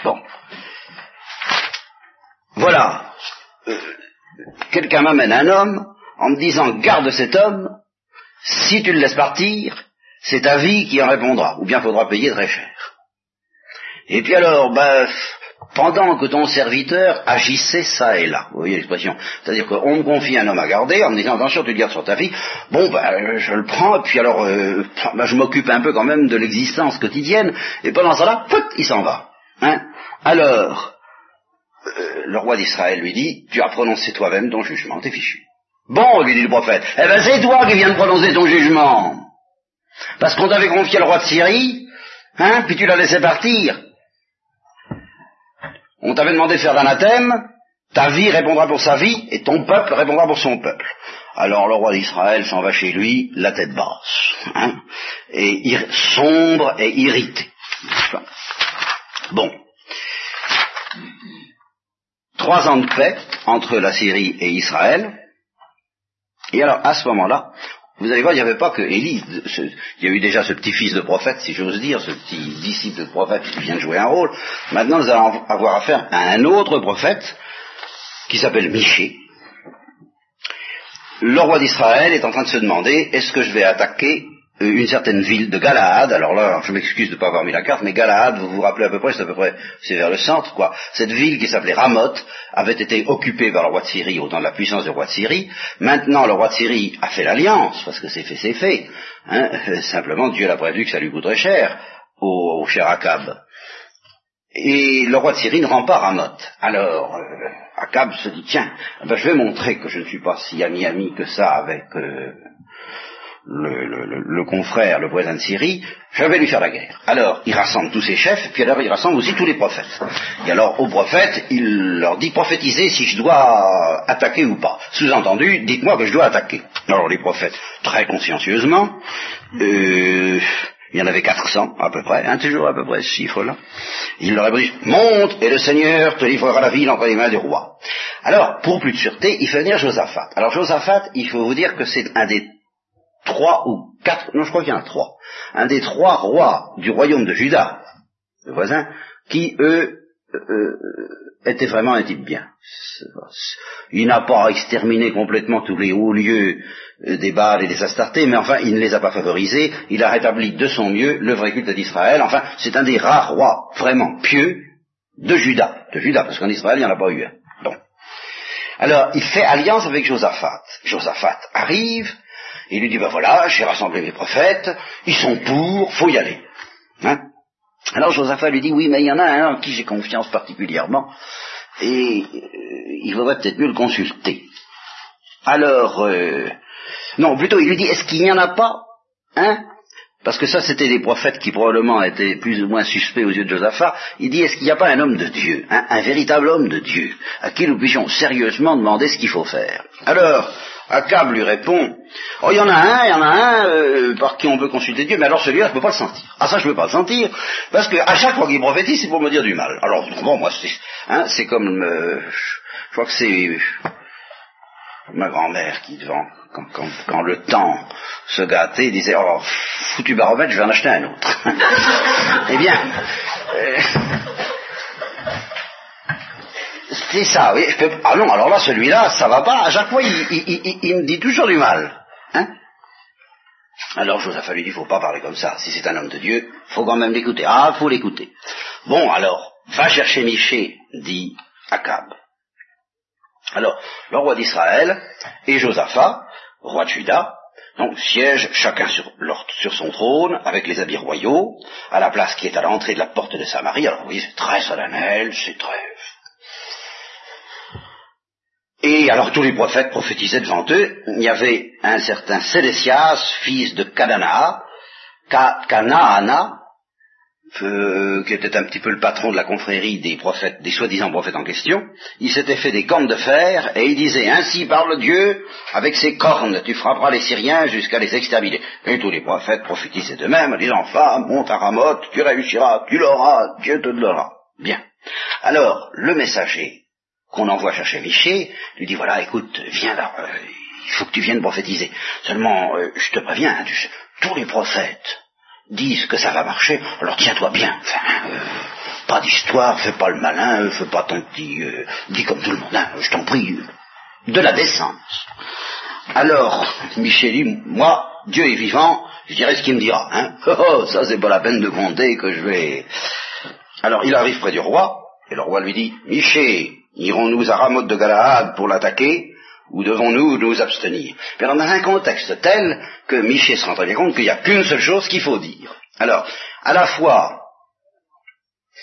Bon. Voilà. Euh, quelqu'un m'amène un homme en me disant, garde cet homme, si tu le laisses partir, c'est ta vie qui en répondra, ou bien faudra payer très cher. Et puis alors, ben, pendant que ton serviteur agissait ça et là. Vous voyez l'expression C'est-à-dire qu'on me confie un homme à garder en me disant attention, tu le gardes sur ta fille. Bon, ben, je le prends, et puis alors, euh, ben, je m'occupe un peu quand même de l'existence quotidienne, et pendant ça là, il s'en va. Hein alors, euh, le roi d'Israël lui dit, tu as prononcé toi-même ton jugement, t'es fichu. Bon, lui dit le prophète, eh ben c'est toi qui viens de prononcer ton jugement. Parce qu'on t'avait confié le roi de Syrie, hein, puis tu l'as laissé partir. On t'avait demandé de faire l'anathème, ta vie répondra pour sa vie, et ton peuple répondra pour son peuple. Alors le roi d'Israël s'en va chez lui, la tête basse, hein, et sombre et irrité. Bon. Trois ans de paix entre la Syrie et Israël. Et alors, à ce moment-là, vous allez voir, il n'y avait pas que Élie, il y a eu déjà ce petit fils de prophète, si j'ose dire, ce petit disciple de prophète qui vient jouer un rôle. Maintenant, nous allons avoir affaire à un autre prophète qui s'appelle Miché. Le roi d'Israël est en train de se demander, est-ce que je vais attaquer une certaine ville de Galaad, alors là, je m'excuse de ne pas avoir mis la carte, mais Galaad, vous vous rappelez à peu près, c'est à peu près, c'est vers le centre, quoi. Cette ville qui s'appelait Ramoth avait été occupée par le roi de Syrie au temps de la puissance du roi de Syrie. Maintenant, le roi de Syrie a fait l'alliance, parce que c'est fait, c'est fait. Hein. <laughs> Simplement, Dieu l'a prévu que ça lui coûterait cher au, cher Akab. Et le roi de Syrie ne rend pas Ramoth. Alors, euh, Akab se dit, tiens, ben, je vais montrer que je ne suis pas si ami-ami que ça avec... Euh, le, confrère, le voisin de Syrie, je vais lui faire la guerre. Alors, il rassemble tous ses chefs, puis alors il rassemble aussi tous les prophètes. Et alors, aux prophètes, il leur dit prophétisez si je dois attaquer ou pas. Sous-entendu, dites-moi que je dois attaquer. Alors, les prophètes, très consciencieusement, euh, il y en avait 400 à peu près, un toujours à peu près ce chiffre-là. Il leur a dit, monte et le Seigneur te livrera la ville entre les mains du roi. Alors, pour plus de sûreté, il fait venir Josaphat. Alors Josaphat, il faut vous dire que c'est un des trois ou quatre, non je crois qu'il y en a trois, un des trois rois du royaume de Juda, le voisin, qui eux euh, étaient vraiment un type bien. Il n'a pas exterminé complètement tous les hauts lieux euh, des Baals et des Astartés, mais enfin il ne les a pas favorisés, il a rétabli de son mieux le vrai culte d'Israël, enfin c'est un des rares rois vraiment pieux de Juda, de Juda, parce qu'en Israël il n'y en a pas eu un. Alors, il fait alliance avec Josaphat. Josaphat arrive, il lui dit, ben voilà, j'ai rassemblé mes prophètes, ils sont pour, faut y aller. Hein? Alors Josaphat lui dit, oui, mais il y en a un en qui j'ai confiance particulièrement, et euh, il faudrait peut-être mieux le consulter. Alors, euh, non, plutôt il lui dit, est-ce qu'il n'y en a pas Hein parce que ça, c'était des prophètes qui probablement étaient plus ou moins suspects aux yeux de Josaphat. Il dit, est-ce qu'il n'y a pas un homme de Dieu, un véritable homme de Dieu, à qui nous puissions sérieusement demander ce qu'il faut faire? Alors, Akab lui répond, oh il y en a un, il y en a un euh, par qui on peut consulter Dieu, mais alors celui-là je ne peux pas le sentir. Ah ça je ne peux pas le sentir, parce que à chaque fois qu'il prophétise c'est pour me dire du mal. Alors bon moi c'est, hein, c'est comme, euh, je crois que c'est ma grand-mère qui devant, quand, le temps se gâtait, disait, oh foutu baromètre je vais en acheter un autre. <laughs> eh bien, euh, c'est ça, oui. Ah non, alors là, celui-là, ça va pas. À chaque fois, il, me dit toujours du mal. Hein alors Josaphat lui dit, faut pas parler comme ça. Si c'est un homme de Dieu, faut quand même l'écouter. Ah, faut l'écouter. Bon, alors, va chercher Miché, dit Akab. Alors, le roi d'Israël et Josaphat, roi de Juda, donc siègent chacun sur, sur, son trône, avec les habits royaux, à la place qui est à l'entrée de la porte de Samarie. Alors voyez, c'est très solennel, c'est très et alors tous les prophètes prophétisaient devant eux. Il y avait un certain Sélésias, fils de Kadana, Kanaana, euh, qui était un petit peu le patron de la confrérie des prophètes, des soi-disant prophètes en question. Il s'était fait des cornes de fer et il disait Ainsi parle Dieu, avec ses cornes tu frapperas les Syriens jusqu'à les exterminer. Et tous les prophètes prophétisaient d'eux-mêmes en disant Femme, monte à Ramoth, tu réussiras, tu l'auras, Dieu te donnera. Bien. Alors, le messager qu'on envoie chercher Miché, lui dit voilà, écoute, viens là, euh, il faut que tu viennes prophétiser. Seulement, euh, je te préviens, tous les prophètes disent que ça va marcher, alors tiens-toi bien. Enfin, euh, pas d'histoire, fais pas le malin, fais pas ton petit... dis comme tout le monde, hein, je t'en prie, de la décence. Alors, Miché dit, moi, Dieu est vivant, je dirai ce qu'il me dira. Hein. <laughs> Oh, oh, ça c'est pas la peine de compter que je vais... Alors il arrive près du roi, Et le roi lui dit, Miché, irons-nous à Ramoth de Galaad pour l'attaquer ou devons-nous nous abstenir? Mais dans un contexte tel que Miché se rend très bien compte qu'il n'y a qu'une seule chose qu'il faut dire. Alors, à la fois,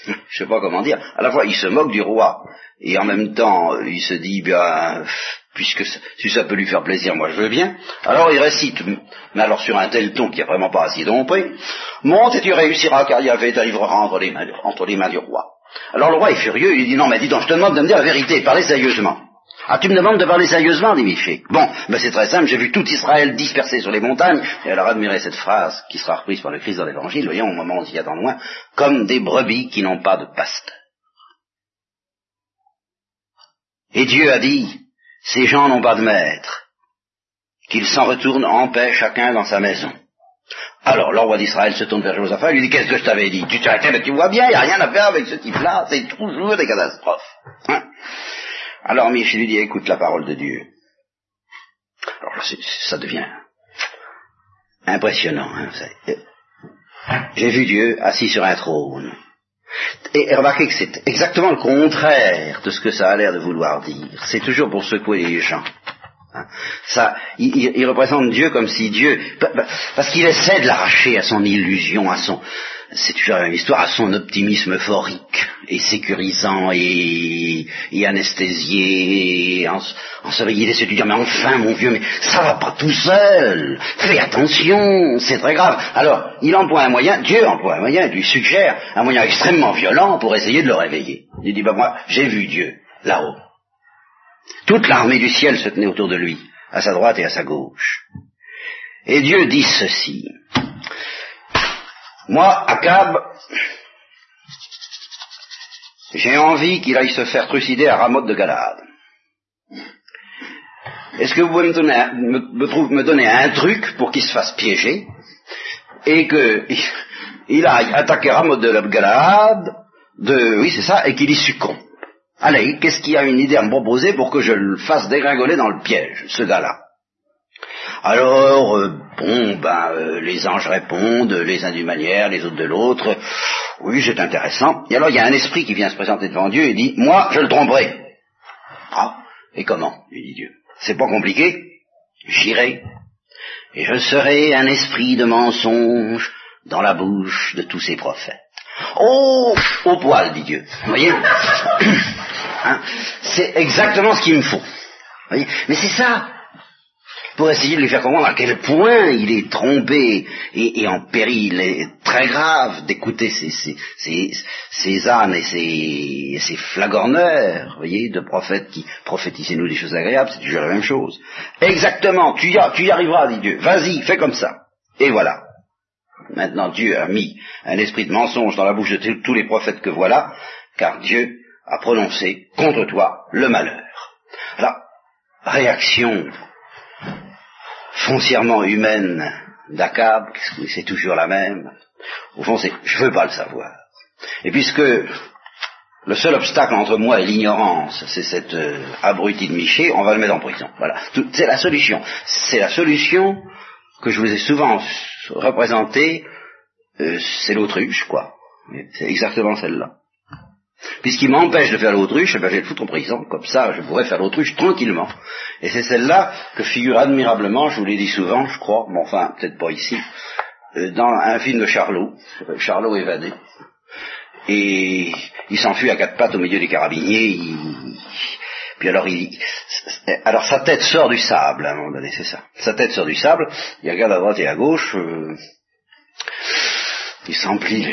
<laughs> je sais pas comment dire, à la fois il se moque du roi, et en même temps il se dit, bien, puisque si ça peut lui faire plaisir, moi je veux bien. Alors il récite, mais alors sur un tel ton qui n'est vraiment pas assez dompé, monte et tu réussiras car Yahvé t'arrivera entre les mains, entre les mains du roi. Alors le roi est furieux, il dit non mais dis donc, je te demande de me dire la vérité, parlez sérieusement. Ah, tu me demandes de parler sérieusement, dit Miché. Bon, ben c'est très simple, j'ai vu tout Israël dispersé sur les montagnes, et alors admirez cette phrase qui sera reprise par le Christ dans l'Évangile, voyons au moment où on s'y attend loin, comme des brebis qui n'ont pas de pasteur. Et Dieu a dit, ces gens n'ont pas de maître, qu'ils s'en retournent en paix chacun dans sa maison. Alors, le roi d'Israël se tourne vers Josaphat et lui dit, qu'est-ce que je t'avais dit? Tu t'arrêtais, mais tu vois bien, il n'y a rien à faire avec ce type-là, c'est toujours des catastrophes. Hein alors Michel lui dit, écoute la parole de Dieu. Alors ça devient impressionnant. Hein, J'ai vu Dieu assis sur un trône. Et remarquez que c'est exactement le contraire de ce que ça a l'air de vouloir dire. C'est toujours pour secouer les gens. Hein. Ça, il, représente Dieu comme si Dieu, parce qu'il essaie de l'arracher à son illusion, à son, c'est toujours une histoire à son optimisme euphorique et sécurisant et, et anesthésié, et en, il de lui dire mais enfin mon vieux, mais ça va pas tout seul, fais attention, c'est très grave. Alors il emploie un moyen, Dieu emploie un moyen, il lui suggère un moyen extrêmement violent pour essayer de le réveiller. Il dit bah moi j'ai vu Dieu là-haut. Toute l'armée du ciel se tenait autour de lui, à sa droite et à sa gauche. Et Dieu dit ceci. Moi, Akab, j'ai envie qu'il aille se faire trucider à Ramoth de Galade. Est-ce que vous pouvez me donner, un truc pour qu'il se fasse piéger et qu'il aille attaquer Ramoth de Galade, de, oui c'est ça, et qu'il y succombe? Allez, qu'est-ce qu'il y a une idée à me proposer pour que je le fasse dégringoler dans le piège, ce gars-là? Alors, euh, bon, ben, euh, les anges répondent, les uns d'une manière, les autres de l'autre. Oui, c'est intéressant. Et alors, il y a un esprit qui vient se présenter devant Dieu et dit, moi, je le tromperai. Ah, et comment? lui dit Dieu. C'est pas compliqué. J'irai. Et je serai un esprit de mensonge dans la bouche de tous ces prophètes. Oh, au poil, dit Dieu. Voyez? Hein C'est exactement ce qu'il me faut. Mais c'est ça pour essayer de lui faire comprendre à quel point il est trompé et, en péril très grave d'écouter ces, ânes et ces, flagorneurs, voyez, de prophètes qui prophétisez-nous des choses agréables, c'est toujours la même chose. Exactement, tu y arriveras, dit Dieu, vas-y, fais comme ça. Et voilà. Maintenant, Dieu a mis un esprit de mensonge dans la bouche de tous les prophètes que voilà, car Dieu a prononcé contre toi le malheur. La réaction foncièrement humaine d'Akab, c'est toujours la même. Au fond, c'est je veux pas le savoir. Et puisque le seul obstacle entre moi et l'ignorance, c'est cette euh, abruti de Miché, on va le mettre en prison. Voilà. C'est la solution. C'est la solution que je vous ai souvent représentée. Euh, c'est l'autruche, quoi. C'est exactement celle-là. Puisqu'il m'empêche de faire l'autruche, eh ben, je vais le foutre en prison. Comme ça, je pourrais faire l'autruche tranquillement. Et c'est celle-là que figure admirablement, je vous l'ai dit souvent, je crois, mais enfin, peut-être pas ici, euh, dans un film de Charlot, Charlot évadé. Et il s'enfuit à quatre pattes au milieu des carabiniers, puis alors il, alors sa tête sort du sable à un moment donné, c'est ça. Sa tête sort du sable, il regarde à droite et à gauche, euh, il s'emplit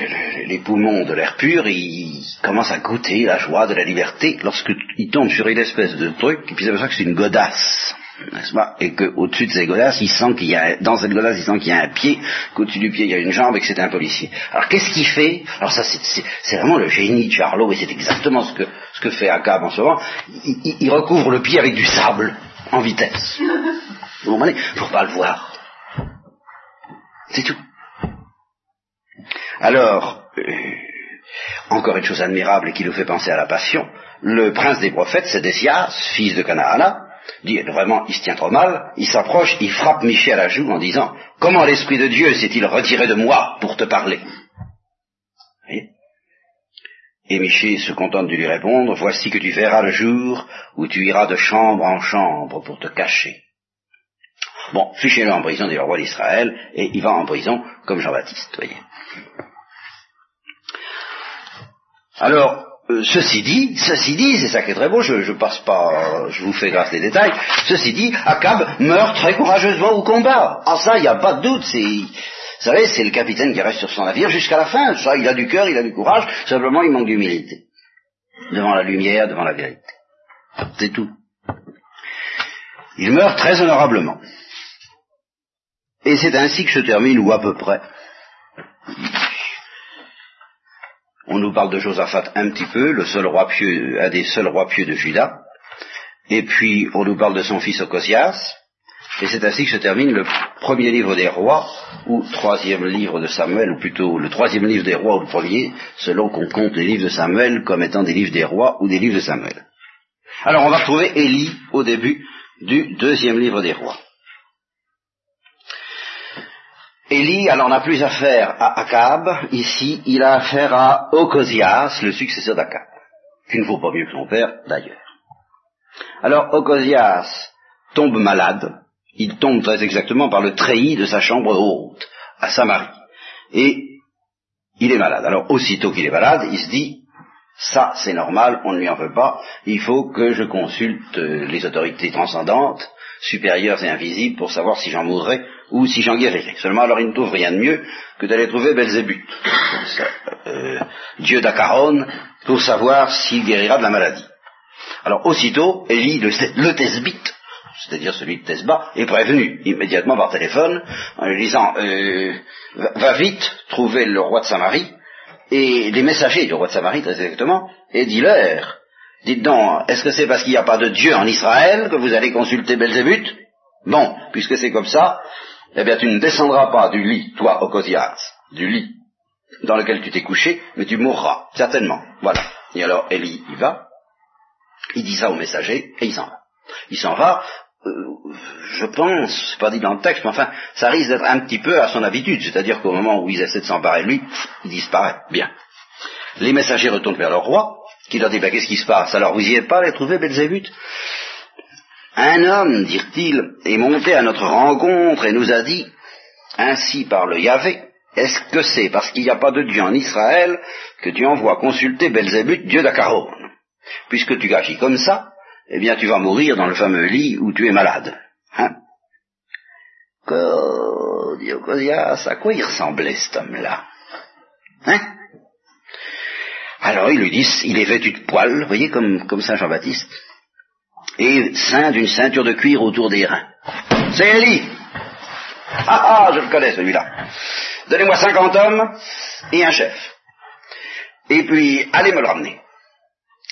les, poumons de l'air pur, il commence à goûter la joie de la liberté lorsqu'il tombe sur une espèce de truc, et puis c'est pour ça que c'est une godasse, n'est-ce pas? Et qu'au-dessus de cette godasse, il sent qu'il y a, dans cette godasse, il sent qu'il y a un pied, qu'au-dessus du pied, il y a une jambe et que c'est un policier. Alors qu'est-ce qu'il fait? Alors ça, c'est vraiment le génie de Charlot, et c'est exactement ce que, ce que fait Akab en ce moment. Il, recouvre le pied avec du sable, en vitesse. Vous comprenez? Pour pas le voir. C'est tout. Alors, euh, encore une chose admirable qui nous fait penser à la passion, le prince des prophètes, c'est Désias, fils de Canaana, dit vraiment, il se tient trop mal, il s'approche, il frappe Michel à la joue en disant, comment l'Esprit de Dieu s'est-il retiré de moi pour te parler? Et Miché se contente de lui répondre, voici que tu verras le jour où tu iras de chambre en chambre pour te cacher. Bon, fichez-le en prison, dit le roi d'Israël, et il va en prison comme Jean-Baptiste, voyez. Alors, euh, ceci dit, ceci dit, c'est ça qui est très beau, je, je passe pas, je vous fais grâce des détails, ceci dit, Akab meurt très courageusement au combat. En ça, il n'y a pas de doute, c'est, vous savez, c'est le capitaine qui reste sur son navire jusqu'à la fin. Ça, il a du cœur, il a du courage, simplement il manque d'humilité. Devant la lumière, devant la vérité. C'est tout. Il meurt très honorablement. Et c'est ainsi que se termine, ou à peu près. On nous parle de Josaphat un petit peu, le seul roi pieux, un des seuls rois pieux de Juda. Et puis, on nous parle de son fils Ocosias, et c'est ainsi que se termine le premier livre des rois, ou troisième livre de Samuel, ou plutôt le troisième livre des rois ou le premier, selon qu'on compte les livres de Samuel comme étant des livres des rois ou des livres de Samuel. Alors on va trouver Élie au début du deuxième livre des rois. Élie, alors n'a plus affaire à Akab, ici il a affaire à Ocosias, le successeur d'Akab, qui ne vaut pas mieux que son père d'ailleurs. Alors Ocosias tombe malade, il tombe très exactement par le treillis de sa chambre haute, à Samarie. Et il est malade. Alors aussitôt qu'il est malade, il se dit, ça c'est normal, on ne lui en veut pas, il faut que je consulte les autorités transcendantes, supérieures et invisibles, pour savoir si j'en mourrai ou si j'en guérirai. Seulement alors il ne trouve rien de mieux que d'aller trouver Belzébuth, euh, dieu d'Acaron, pour savoir s'il guérira de la maladie. Alors aussitôt, Élie, le, le c'est-à-dire celui de Tesba, est prévenu immédiatement par téléphone en lui disant euh, va vite trouver le roi de Samarie et les messagers du roi de Samarie très exactement et dis-leur dites donc est-ce que c'est parce qu'il n'y a pas de Dieu en Israël que vous allez consulter Belzébuth? Bon, puisque c'est comme ça, eh bien tu ne descendras pas du lit, toi, Ocosias, du lit dans lequel tu t'es couché, mais tu mourras, certainement. Voilà. Et alors Élie y va, il dit ça au messager, et il s'en va. Il s'en va, euh, je pense, pas dit dans le texte, mais enfin, ça risque d'être un petit peu à son habitude, c'est-à-dire qu'au moment où ils essaient de s'emparer de lui, il disparaît. Bien. Les messagers retournent vers leur roi, qui leur dit, bah, qu'est-ce qui se passe? Alors, vous y êtes pas allé trouver Belzébuth? Un homme, dirent-ils, est monté à notre rencontre et nous a dit, ainsi par le Yahvé, est-ce que c'est parce qu'il n'y a pas de Dieu en Israël que tu envoies consulter Belzébuth, Dieu d'Acaron Puisque tu agis comme ça, eh bien tu vas mourir dans le fameux lit où tu es malade. Hein? À quoi il ressemblait cet homme-là? Hein? Alors ils lui disent, il est vêtu de poils, vous voyez, comme, comme Saint Jean-Baptiste, et ceint d'une ceinture de cuir autour des reins. C'est Élie Ah ah, je le connais celui-là. Donnez-moi cinquante hommes et un chef. Et puis, allez me le ramener.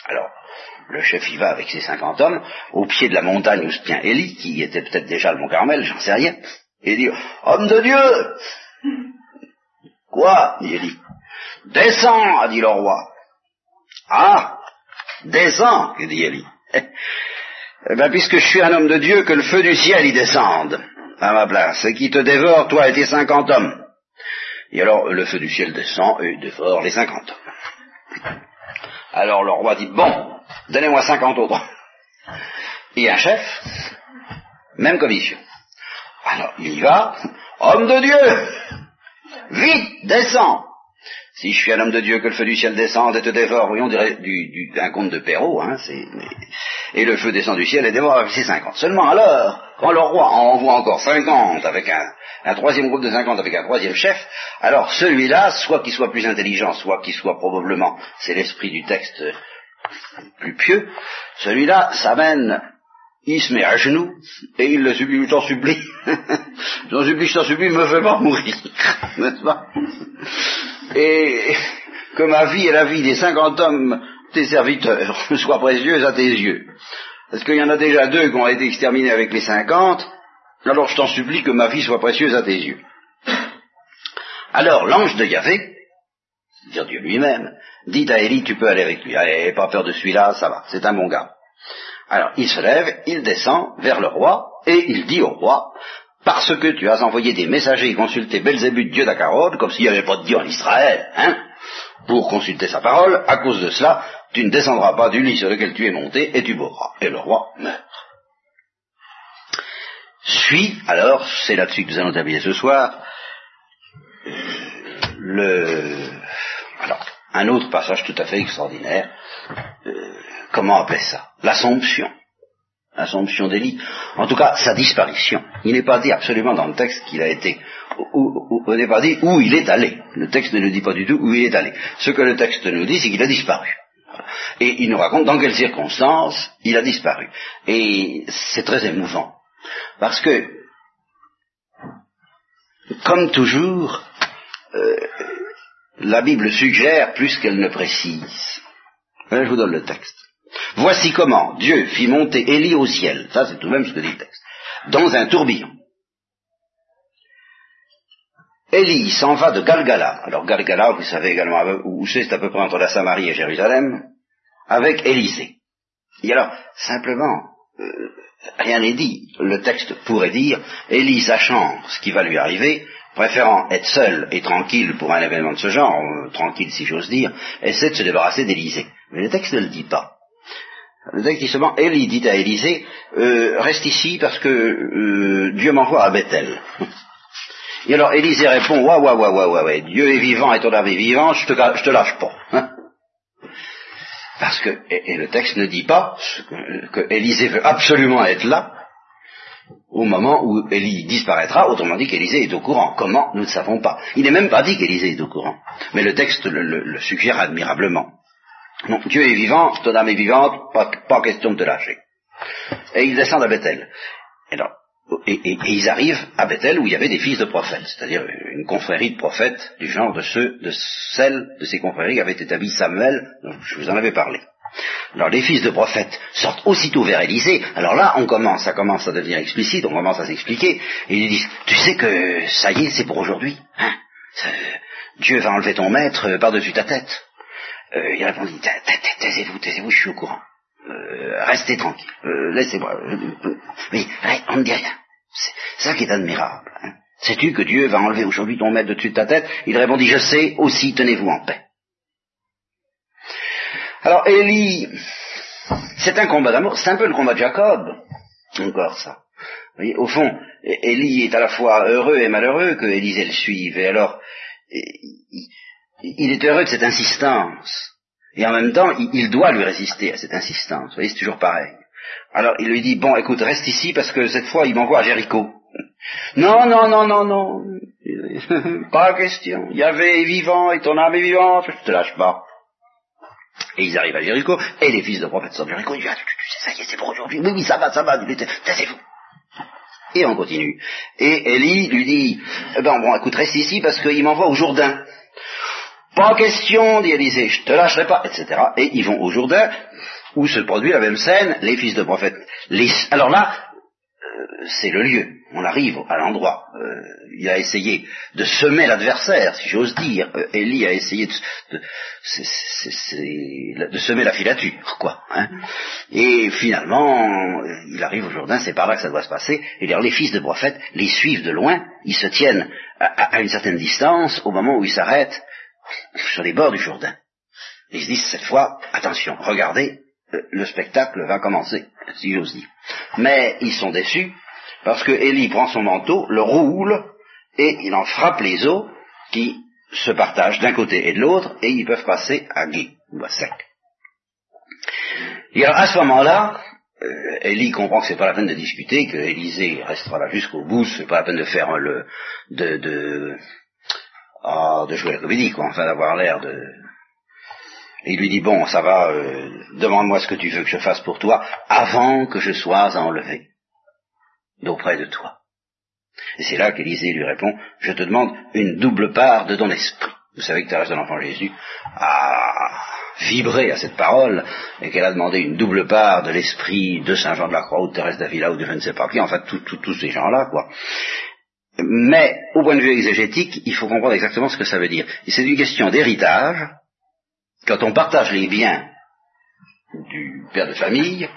Alors, le chef y va avec ses cinquante hommes, au pied de la montagne où se tient Élie, qui était peut-être déjà le mont Carmel, j'en sais rien, et dit, homme de Dieu Quoi? dit Élie. Descends, a dit le roi. Ah, descends, dit Élie. Eh bien, puisque je suis un homme de Dieu, que le feu du ciel y descende à ma place, qui te dévore, toi et tes cinquante hommes. Et alors, le feu du ciel descend et dévore les cinquante hommes. Alors le roi dit, bon, donnez-moi cinquante autres. Et un chef, même commission. Alors il y va, homme de Dieu, vite, descends. Si je suis un homme de Dieu, que le feu du ciel descende et te dévore, oui, on dirait du, du, un conte de Perrault, hein, et le feu descend du ciel et dévore ses cinquante. Seulement alors, quand le roi envoie encore cinquante avec un, un troisième groupe de cinquante avec un troisième chef, alors celui-là, soit qu'il soit plus intelligent, soit qu'il soit probablement, c'est l'esprit du texte plus pieux, celui-là s'amène, il se met à genoux, et il le supplie, t'en supplie, <laughs> t'en supplie, je t'en supplie, me fais pas mourir, <laughs> n'est-ce pas? Et que ma vie et la vie des cinquante hommes, tes serviteurs, <laughs> soient précieuses à tes yeux. Parce qu'il y en a déjà deux qui ont été exterminés avec les cinquante, alors je t'en supplie que ma vie soit précieuse à tes yeux. Alors l'ange de Yahvé, dire Dieu lui-même, dit à Élie, tu peux aller avec lui. Allez, pas peur de celui-là, ça va, c'est un bon gars. Alors il se lève, il descend vers le roi, et il dit au roi, parce que tu as envoyé des messagers consulter Belzébuth, dieu d'Acarod, comme s'il n'y avait pas de Dieu en Israël, hein pour consulter sa parole, à cause de cela, tu ne descendras pas du lit sur lequel tu es monté et tu mourras. Et le roi meurt. Suit, alors, c'est là-dessus que nous allons terminer ce soir, le, alors, un autre passage tout à fait extraordinaire, euh, comment appeler ça? L'Assomption. L'Assomption d'Élie. En tout cas, sa disparition. Il n'est pas dit absolument dans le texte qu'il a été, il n'est pas dit où il est allé. Le texte ne nous dit pas du tout où il est allé. Ce que le texte nous dit, c'est qu'il a disparu. Et il nous raconte dans quelles circonstances il a disparu. Et c'est très émouvant. Parce que, comme toujours, euh, la Bible suggère plus qu'elle ne précise. je vous donne le texte. Voici comment Dieu fit monter Élie au ciel, ça c'est tout de même ce que dit le texte, dans un tourbillon. Élie s'en va de Galgala. Alors Galgala, vous savez également où c'est, c'est à peu près entre la Samarie et Jérusalem, avec Élisée. Et alors, simplement, euh, rien n'est dit. Le texte pourrait dire, Élie, sachant ce qui va lui arriver, préférant être seul et tranquille pour un événement de ce genre, euh, tranquille si j'ose dire, essaie de se débarrasser d'Élisée. Mais le texte ne le dit pas. Le texte dit seulement, Élie dit à Élisée, euh, reste ici parce que Dieu m'envoie à Bethel. <laughs> Et alors Élisée répond, ouais, ouais, ouais, ouais, ouais, Dieu est vivant et ton âme est vivant, je te, te lâche pas. Hein. Parce que, et, le texte ne dit pas que, Élisée veut absolument être là, au moment où Élie disparaîtra, autrement dit qu'Élisée est au courant. Comment? Nous ne savons pas. Il n'est même pas dit qu'Élisée est au courant. Mais le texte le, suggère admirablement. Donc Dieu est vivant, ton âme est vivante, pas, question de te lâcher. Et ils descendent à Bethel. Et, ils arrivent à Bethel où il y avait des fils de prophètes, c'est-à-dire une confrérie de prophètes du genre de ceux, de celles de ces confréries qui avaient établi Samuel, dont je vous en avais parlé. Alors les fils de prophètes sortent aussitôt vers Élisée. Alors là, on commence, ça commence à devenir explicite, on commence à s'expliquer. Et ils disent, tu sais que ça y est, c'est pour aujourd'hui. Hein? Dieu va enlever ton maître par-dessus ta tête. Euh, il répondit, taisez-vous, taisez-vous, je suis au courant. Euh, restez tranquille, laissez-moi. Mais on ne dit rien. C'est ça qui est admirable. Hein. Sais-tu que Dieu va enlever aujourd'hui ton maître de dessus de ta tête? Il répondit, je sais, aussi tenez-vous en paix. Alors Élie, c'est un combat d'amour, c'est un peu le combat de Jacob, encore ça. Au fond, Élie est à la fois heureux et malheureux que Élisée le suive, et alors il est heureux de cette insistance, et en même temps, il doit lui résister à cette insistance. Vous voyez, c'est toujours pareil. Alors il lui dit, bon, écoute, reste ici parce que cette fois, il m'envoie à Jéricho. <laughs> Non, non, non, non, non. <laughs> pas question. Il y avait vivant et ton âme est vivante, je te lâche pas. Et ils arrivent à Jéricho, et les fils de prophète sont à Jéricho, ils disent, ah, ça y est, c'est pour aujourd'hui, oui, oui, ça va, ça va, taisez-vous. Et on continue. Et Élie lui dit, eh ben, bon, écoute, reste ici parce qu'il m'envoie au Jourdain. Pas question, dit Élisée, je te lâcherai pas, etc. Et ils vont au Jourdain, où se produit la même scène, les fils de prophète. Alors là, c'est le lieu. On arrive à l'endroit. Euh, il a essayé de semer l'adversaire, si j'ose dire. Euh, a essayé de, de, semer la filature, quoi. Hein. Et finalement, il arrive au Jourdain, c'est par là que ça doit se passer. Et alors les fils de prophètes les suivent de loin, ils se tiennent à, une certaine distance au moment où ils s'arrêtent sur les bords du Jourdain. Ils se disent cette fois, attention, regardez, euh, le spectacle va commencer, si j'ose dire. Mais ils sont déçus parce que Élie prend son manteau, le roule, et il en frappe les os qui se partagent d'un côté et de l'autre, et ils peuvent passer à gué, ou à sec. Et alors, à ce moment-là, euh, Élie comprend que c'est pas la peine de discuter, que Élisée restera là jusqu'au bout, c'est pas la peine de faire le, de, ah, de jouer la comédie, quoi, enfin d'avoir l'air de, et il lui dit, bon, ça va, euh, demande-moi ce que tu veux que je fasse pour toi avant que je sois enlevé d'auprès de toi. Et c'est là qu'Élisée lui répond, je te demande une double part de ton esprit. Vous savez que Thérèse de l'Enfant Jésus a vibré à cette parole et qu'elle a demandé une double part de l'esprit de Saint Jean de la Croix ou de Thérèse d'Avila ou de je ne sais pas qui, en fait tous ces gens-là, quoi. Mais au point de vue exégétique, il faut comprendre exactement ce que ça veut dire. C'est une question d'héritage. Quand on partage les biens du père de famille,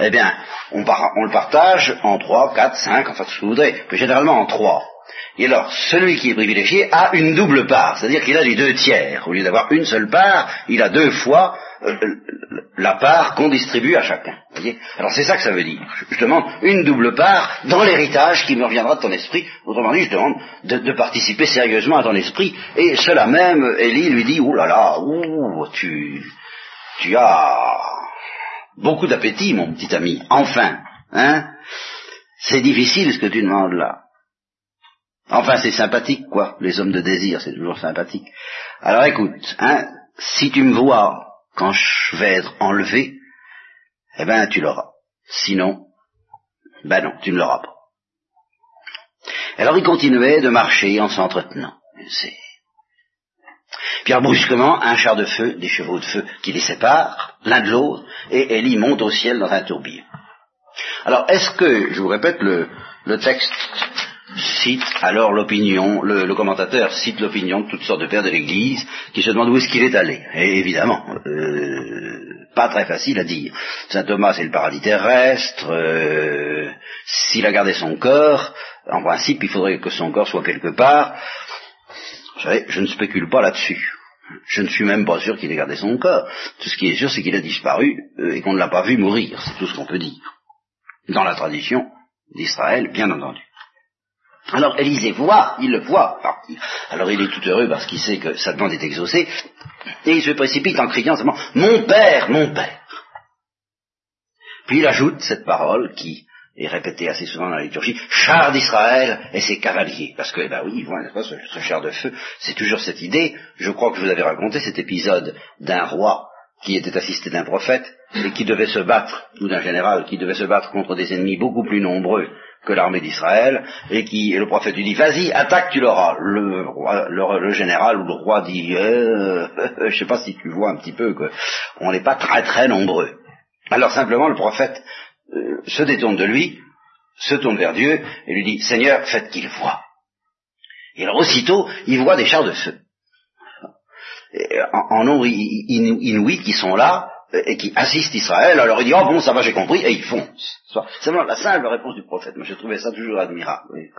eh bien, on, le partage en trois, quatre, cinq, enfin ce que vous voudrez, mais généralement en trois. Et alors, celui qui est privilégié a une double part, c'est-à-dire qu'il a les deux tiers. Au lieu d'avoir une seule part, il a deux fois euh, la part qu'on distribue à chacun. Voyez? Alors c'est ça que ça veut dire. Je, demande une double part dans l'héritage qui me reviendra de ton esprit. Autrement dit, je demande de, participer sérieusement à ton esprit. Et cela même, Élie lui dit, ouh là là, ouh, tu, tu as beaucoup d'appétit, mon petit ami. Enfin, hein? C'est difficile ce que tu demandes là. Enfin, c'est sympathique, quoi. Les hommes de désir, c'est toujours sympathique. Alors écoute, hein, si tu me vois quand je vais être enlevé, eh ben tu l'auras. Sinon, ben non, tu ne l'auras pas. Alors il continuait de marcher en s'entretenant. Puis brusquement, un char de feu, des chevaux de feu qui les séparent l'un de l'autre, et Ellie monte au ciel dans un tourbillon. Alors, est-ce que, je vous répète, le texte cite alors l'opinion, le, commentateur cite l'opinion de toutes sortes de pères de l'Église qui se demandent où est-ce qu'il est allé. Et évidemment, euh, pas très facile à dire. Saint Thomas c'est le paradis terrestre. Euh, s'il a gardé son corps, en principe, il faudrait que son corps soit quelque part. Vous savez, je ne spécule pas là-dessus. Je ne suis même pas sûr qu'il ait gardé son corps. Tout ce qui est sûr, c'est qu'il a disparu euh, et qu'on ne l'a pas vu mourir. C'est tout ce qu'on peut dire. Dans la tradition d'Israël, bien entendu. Alors Élisée voit, il le voit. Alors il est tout heureux parce qu'il sait que sa demande est exaucée, et il se précipite en criant seulement Mon père, mon père. Puis il ajoute cette parole qui est répétée assez souvent dans la liturgie, char d'Israël et ses cavaliers. Parce que, eh ben oui, ils voient, pas, ce, ce char de feu, c'est toujours cette idée. Je crois que je vous avais raconté cet épisode d'un roi qui était assisté d'un prophète et qui devait se battre, ou d'un général qui devait se battre contre des ennemis beaucoup plus nombreux que l'armée d'Israël, et qui, et le prophète lui dit, vas-y, attaque, tu l'auras. Le, roi, le, général ou le roi dit, euh, <laughs> je sais pas si tu vois un petit peu qu'on n'est pas très très nombreux. Alors simplement, le prophète euh, se détourne de lui, se tourne vers Dieu, et lui dit, Seigneur, faites qu'il voit. Et alors aussitôt, il voit des chars de feu. En, en nombre inouï qui sont là, et qui assiste Israël, alors il dit, oh bon, ça va, j'ai compris, et il fonce. C'est la simple réponse du prophète. Moi, j'ai trouvé ça toujours admirable. Oui,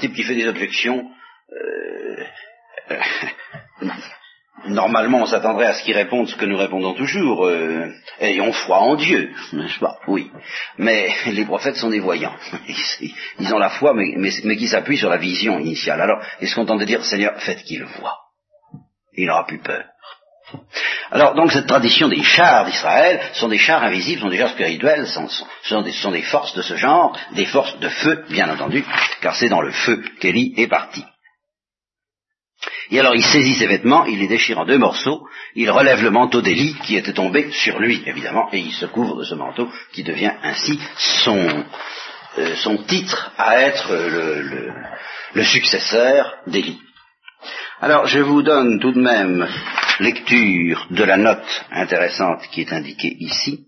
type qui fait des objections, euh, euh, <laughs> normalement, on s'attendrait à ce qu'il réponde ce que nous répondons toujours, euh, ayons foi en Dieu, n'est-ce pas? Oui. Mais les prophètes sont des voyants. <laughs> Ils ont la foi, mais, qui s'appuient sur la vision initiale. Alors, ils se contentent de dire, Seigneur, faites qu'il voit. Il n'aura plus peur. Alors, donc, cette tradition des chars d'Israël sont des chars invisibles, sont des chars spirituels, sont, sont, des, forces de ce genre, des forces de feu, bien entendu, car c'est dans le feu qu'Élie est parti. Et alors il saisit ses vêtements, il les déchire en deux morceaux, il relève le manteau d'Élie qui était tombé sur lui, évidemment, et il se couvre de ce manteau qui devient ainsi son, euh, son titre à être le, le, le successeur d'Élie. Alors je vous donne tout de même lecture de la note intéressante qui est indiquée ici.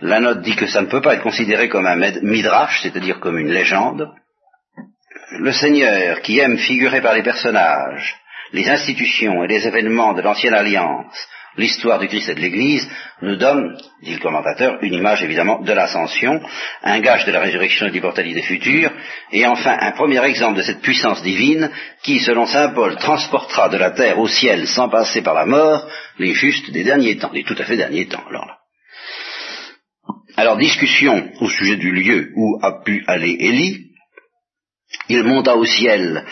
La note dit que ça ne peut pas être considéré comme un midrash, c'est-à-dire comme une légende. Le Seigneur, qui aime figurer par les personnages, les institutions et les événements de l'ancienne alliance, l'histoire du Christ et de l'Église, nous donne, dit le commentateur, une image évidemment de l'ascension, un gage de la résurrection et de l'immortalité future, et enfin un premier exemple de cette puissance divine qui, selon Saint Paul, transportera de la terre au ciel sans passer par la mort les justes des derniers temps, des tout à fait derniers temps. Alors, alors discussion au sujet du lieu où a pu aller Élie. Il monta au ciel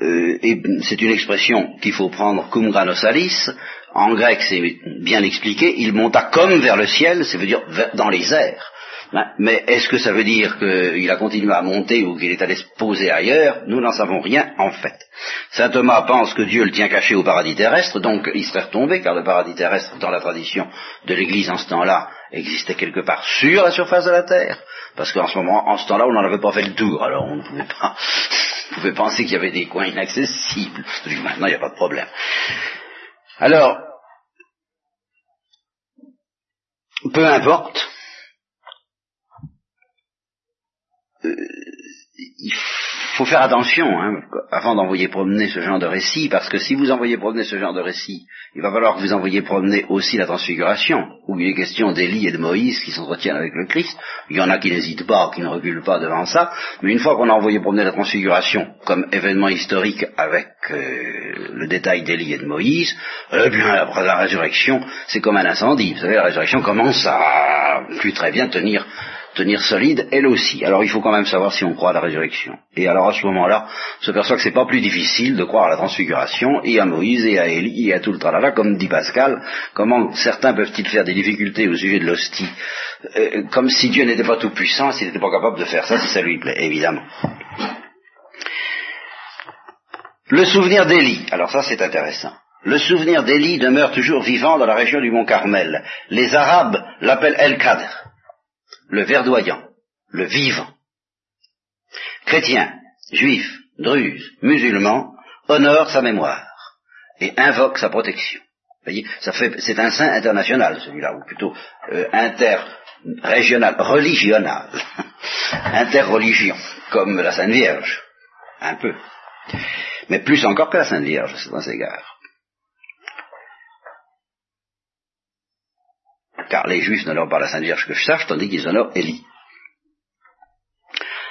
euh, et c'est une expression qu'il faut prendre cum granosalis, en grec c'est bien expliqué, il monta comme vers le ciel, ça veut dire dans les airs. Hein, mais est-ce que ça veut dire qu'il a continué à monter ou qu'il est allé se poser ailleurs? Nous n'en savons rien en fait. Saint Thomas pense que Dieu le tient caché au paradis terrestre, donc il serait retombé, car le paradis terrestre, dans la tradition de l'Église en ce temps-là, existait quelque part sur la surface de la Terre. Parce qu'en ce moment, en ce temps-là, on n'en avait pas fait le tour, alors on ne pouvait pas, <laughs> on pouvait penser qu'il y avait des coins inaccessibles. Maintenant, il n'y a pas de problème. Alors, peu importe, euh, il faut faire attention hein, avant d'envoyer promener ce genre de récit, parce que si vous envoyez promener ce genre de récit, il va falloir que vous envoyiez promener aussi la transfiguration, où il est question d'Élie et de Moïse qui s'entretiennent avec le Christ. Il y en a qui n'hésitent pas, qui ne reculent pas devant ça, mais une fois qu'on a envoyé promener la transfiguration comme événement historique avec euh, le détail d'Élie et de Moïse, eh bien après la résurrection, c'est comme un incendie. Vous savez, la résurrection commence à plus très bien tenir tenir solide, elle aussi. Alors il faut quand même savoir si on croit à la résurrection. Et alors à ce moment-là, on se perçoit que c'est pas plus difficile de croire à la transfiguration, et à Moïse, et à Élie, et à tout le tralala, comme dit Pascal, comment certains peuvent-ils faire des difficultés au sujet de l'hostie, euh, comme si Dieu n'était pas tout puissant, s'il n'était pas capable de faire ça, si ça lui plaît, évidemment. Le souvenir d'Élie, alors ça c'est intéressant. Le souvenir d'Élie demeure toujours vivant dans la région du mont Carmel. Les Arabes l'appellent El-Qadr le verdoyant, le vivant. Chrétiens, juifs, druzes, musulmans honorent sa mémoire et invoquent sa protection. Ça fait, c'est un saint international celui-là, ou plutôt euh, interrégional, religional, <laughs> interreligion, comme la Sainte Vierge, un peu, mais plus encore que la Sainte Vierge, dans ces égards. Car les Juifs n'honorent pas la Sainte Vierge que je sache, tandis qu'ils honorent Élie.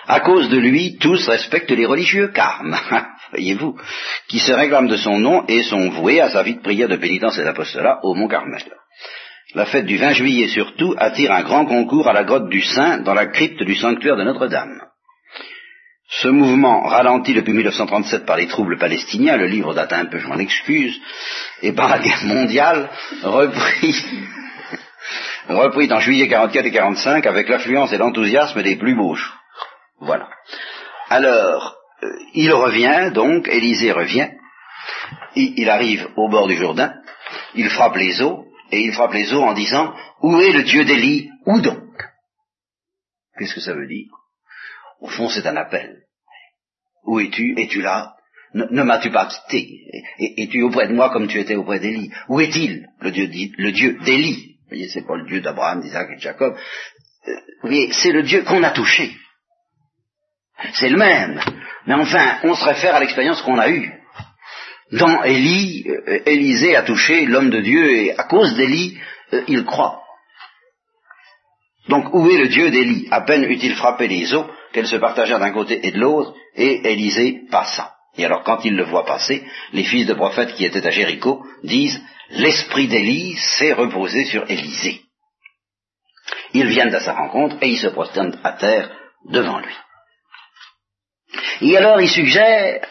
À cause de lui, tous respectent les religieux carmes, <laughs> voyez-vous, qui se réclament de son nom et sont voués à sa vie de prière de pénitence et d'apostolat au Mont Carmel. La fête du 20 juillet surtout attire un grand concours à la grotte du Saint dans la crypte du sanctuaire de Notre-Dame. Ce mouvement, ralenti depuis 1937 par les troubles palestiniens, le livre date un peu, je m'en excuse, et par la guerre mondiale, repris repris en juillet 44 et 45 avec l'affluence et l'enthousiasme des plus beaux jours. Voilà. Alors, euh, il revient donc, Élisée revient, il, arrive au bord du Jourdain, il frappe les eaux, et il frappe les eaux en disant, où est le Dieu d'Élie Où donc? Qu'est-ce que ça veut dire? Au fond, c'est un appel. Où es-tu? Es-tu là? Ne, m'as-tu pas quitté? Es-tu auprès de moi comme tu étais auprès d'Élie Où est-il, le Dieu, le Dieu d'Élie vous voyez, c'est pas le Dieu d'Abraham, d'Isaac et de Jacob. Euh, vous voyez, c'est le Dieu qu'on a touché. C'est le même. Mais enfin, on se réfère à l'expérience qu'on a eue. Dans Élie, euh, Élisée a touché l'homme de Dieu et à cause d'Élie, euh, il croit. Donc où est le Dieu d'Élie? À peine eut-il frappé les eaux qu'elles se partagèrent d'un côté et de l'autre, et Élisée passa. Et alors quand il le voit passer, les fils de prophètes qui étaient à Jéricho disent l'esprit d'Élie s'est reposé sur Élisée. Ils viennent à sa rencontre et ils se prosternent à terre devant lui. Et alors il suggère,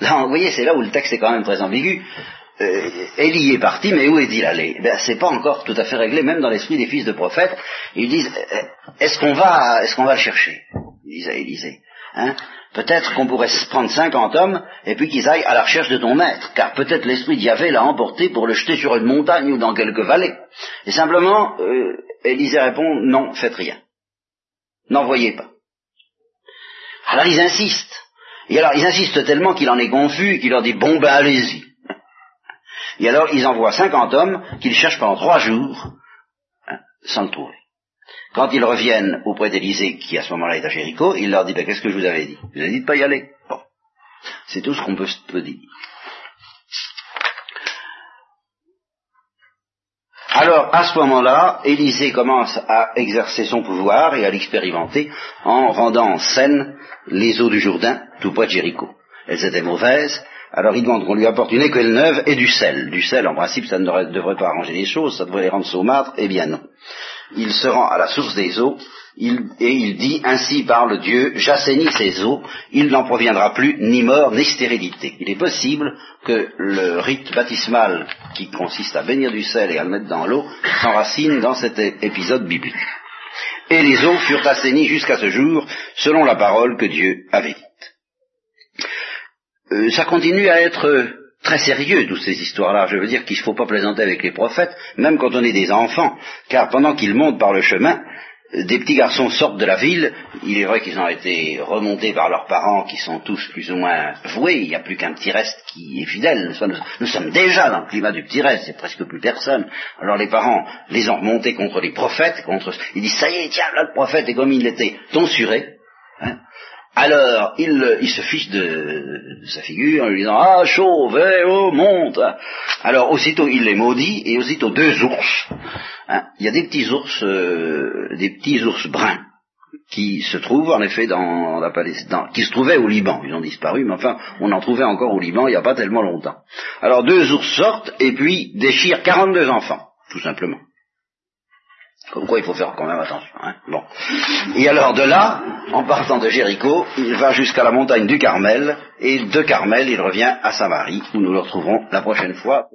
là vous voyez c'est là où le texte est quand même très ambigu, euh, Élie est parti, mais où est-il allé? Ben, C'est pas encore tout à fait réglé, même dans l'esprit des fils de prophètes. Ils disent, euh, est-ce qu'on va, est-ce qu'on va le chercher? Ils disent à Élisée. Hein Peut-être qu'on pourrait prendre cinquante hommes et puis qu'ils aillent à la recherche de ton maître, car peut-être l'esprit d'Yahvé l'a emporté pour le jeter sur une montagne ou dans quelques vallées. Et simplement, euh, Élisée répond, non, faites rien. N'envoyez pas. Alors ils insistent. Et alors ils insistent tellement qu'il en est confus, qu'il leur dit, bon ben allez-y. Et alors ils envoient cinquante hommes qu'ils cherchent pendant trois jours hein, sans le trouver. Quand ils reviennent auprès d'Élysée, qui à ce moment-là est à Jéricho, il leur dit, ben, qu'est-ce que je vous avais dit? Vous ai dit de pas y aller. Bon. C'est tout ce qu'on peut, peut dire. Alors, à ce moment-là, Élisée commence à exercer son pouvoir et à l'expérimenter en rendant en scène les eaux du Jourdain, tout près de Jéricho. Elles étaient mauvaises, alors il demande qu'on lui apporte une écuelle neuve et du sel. Du sel, en principe, ça ne devrait pas arranger les choses, ça devrait les rendre saumâtres, eh bien non il se rend à la source des eaux, et il dit, ainsi parle Dieu, j'assainis ces eaux, il n'en proviendra plus ni mort ni stérilité. Il est possible que le rite baptismal qui consiste à bénir du sel et à le mettre dans l'eau s'enracine dans cet épisode biblique. Et les eaux furent assainies jusqu'à ce jour, selon la parole que Dieu avait dite. Euh, ça continue à être très sérieux, toutes ces histoires-là. Je veux dire qu'il ne faut pas plaisanter avec les prophètes, même quand on est des enfants, car pendant qu'ils montent par le chemin, des petits garçons sortent de la ville, il est vrai qu'ils ont été remontés par leurs parents qui sont tous plus ou moins voués, il n'y a plus qu'un petit reste qui est fidèle, nous, sommes déjà dans le climat du petit reste, c'est presque plus personne. Alors les parents les ont remontés contre les prophètes, contre... ils disent ça y est, tiens, là le prophète est comme il était tonsuré, hein Alors, il, se fiche de, de sa figure en lui disant Ah, chauve, eh, oh, monte Alors, aussitôt, il les maudit, et aussitôt, deux ours. hein, il y a des petits ours, euh, des petits ours bruns, qui se trouvent en effet dans la Palestine, qui se trouvaient au Liban. Ils ont disparu, mais enfin, on en trouvait encore au Liban il n'y a pas tellement longtemps. Alors, deux ours sortent, et puis déchirent 42 enfants, tout simplement. Comme quoi il faut faire quand même attention. Hein bon. Et alors de là, en partant de Jéricho, il va jusqu'à la montagne du Carmel, et de Carmel il revient à Samarie, où nous le retrouverons la prochaine fois.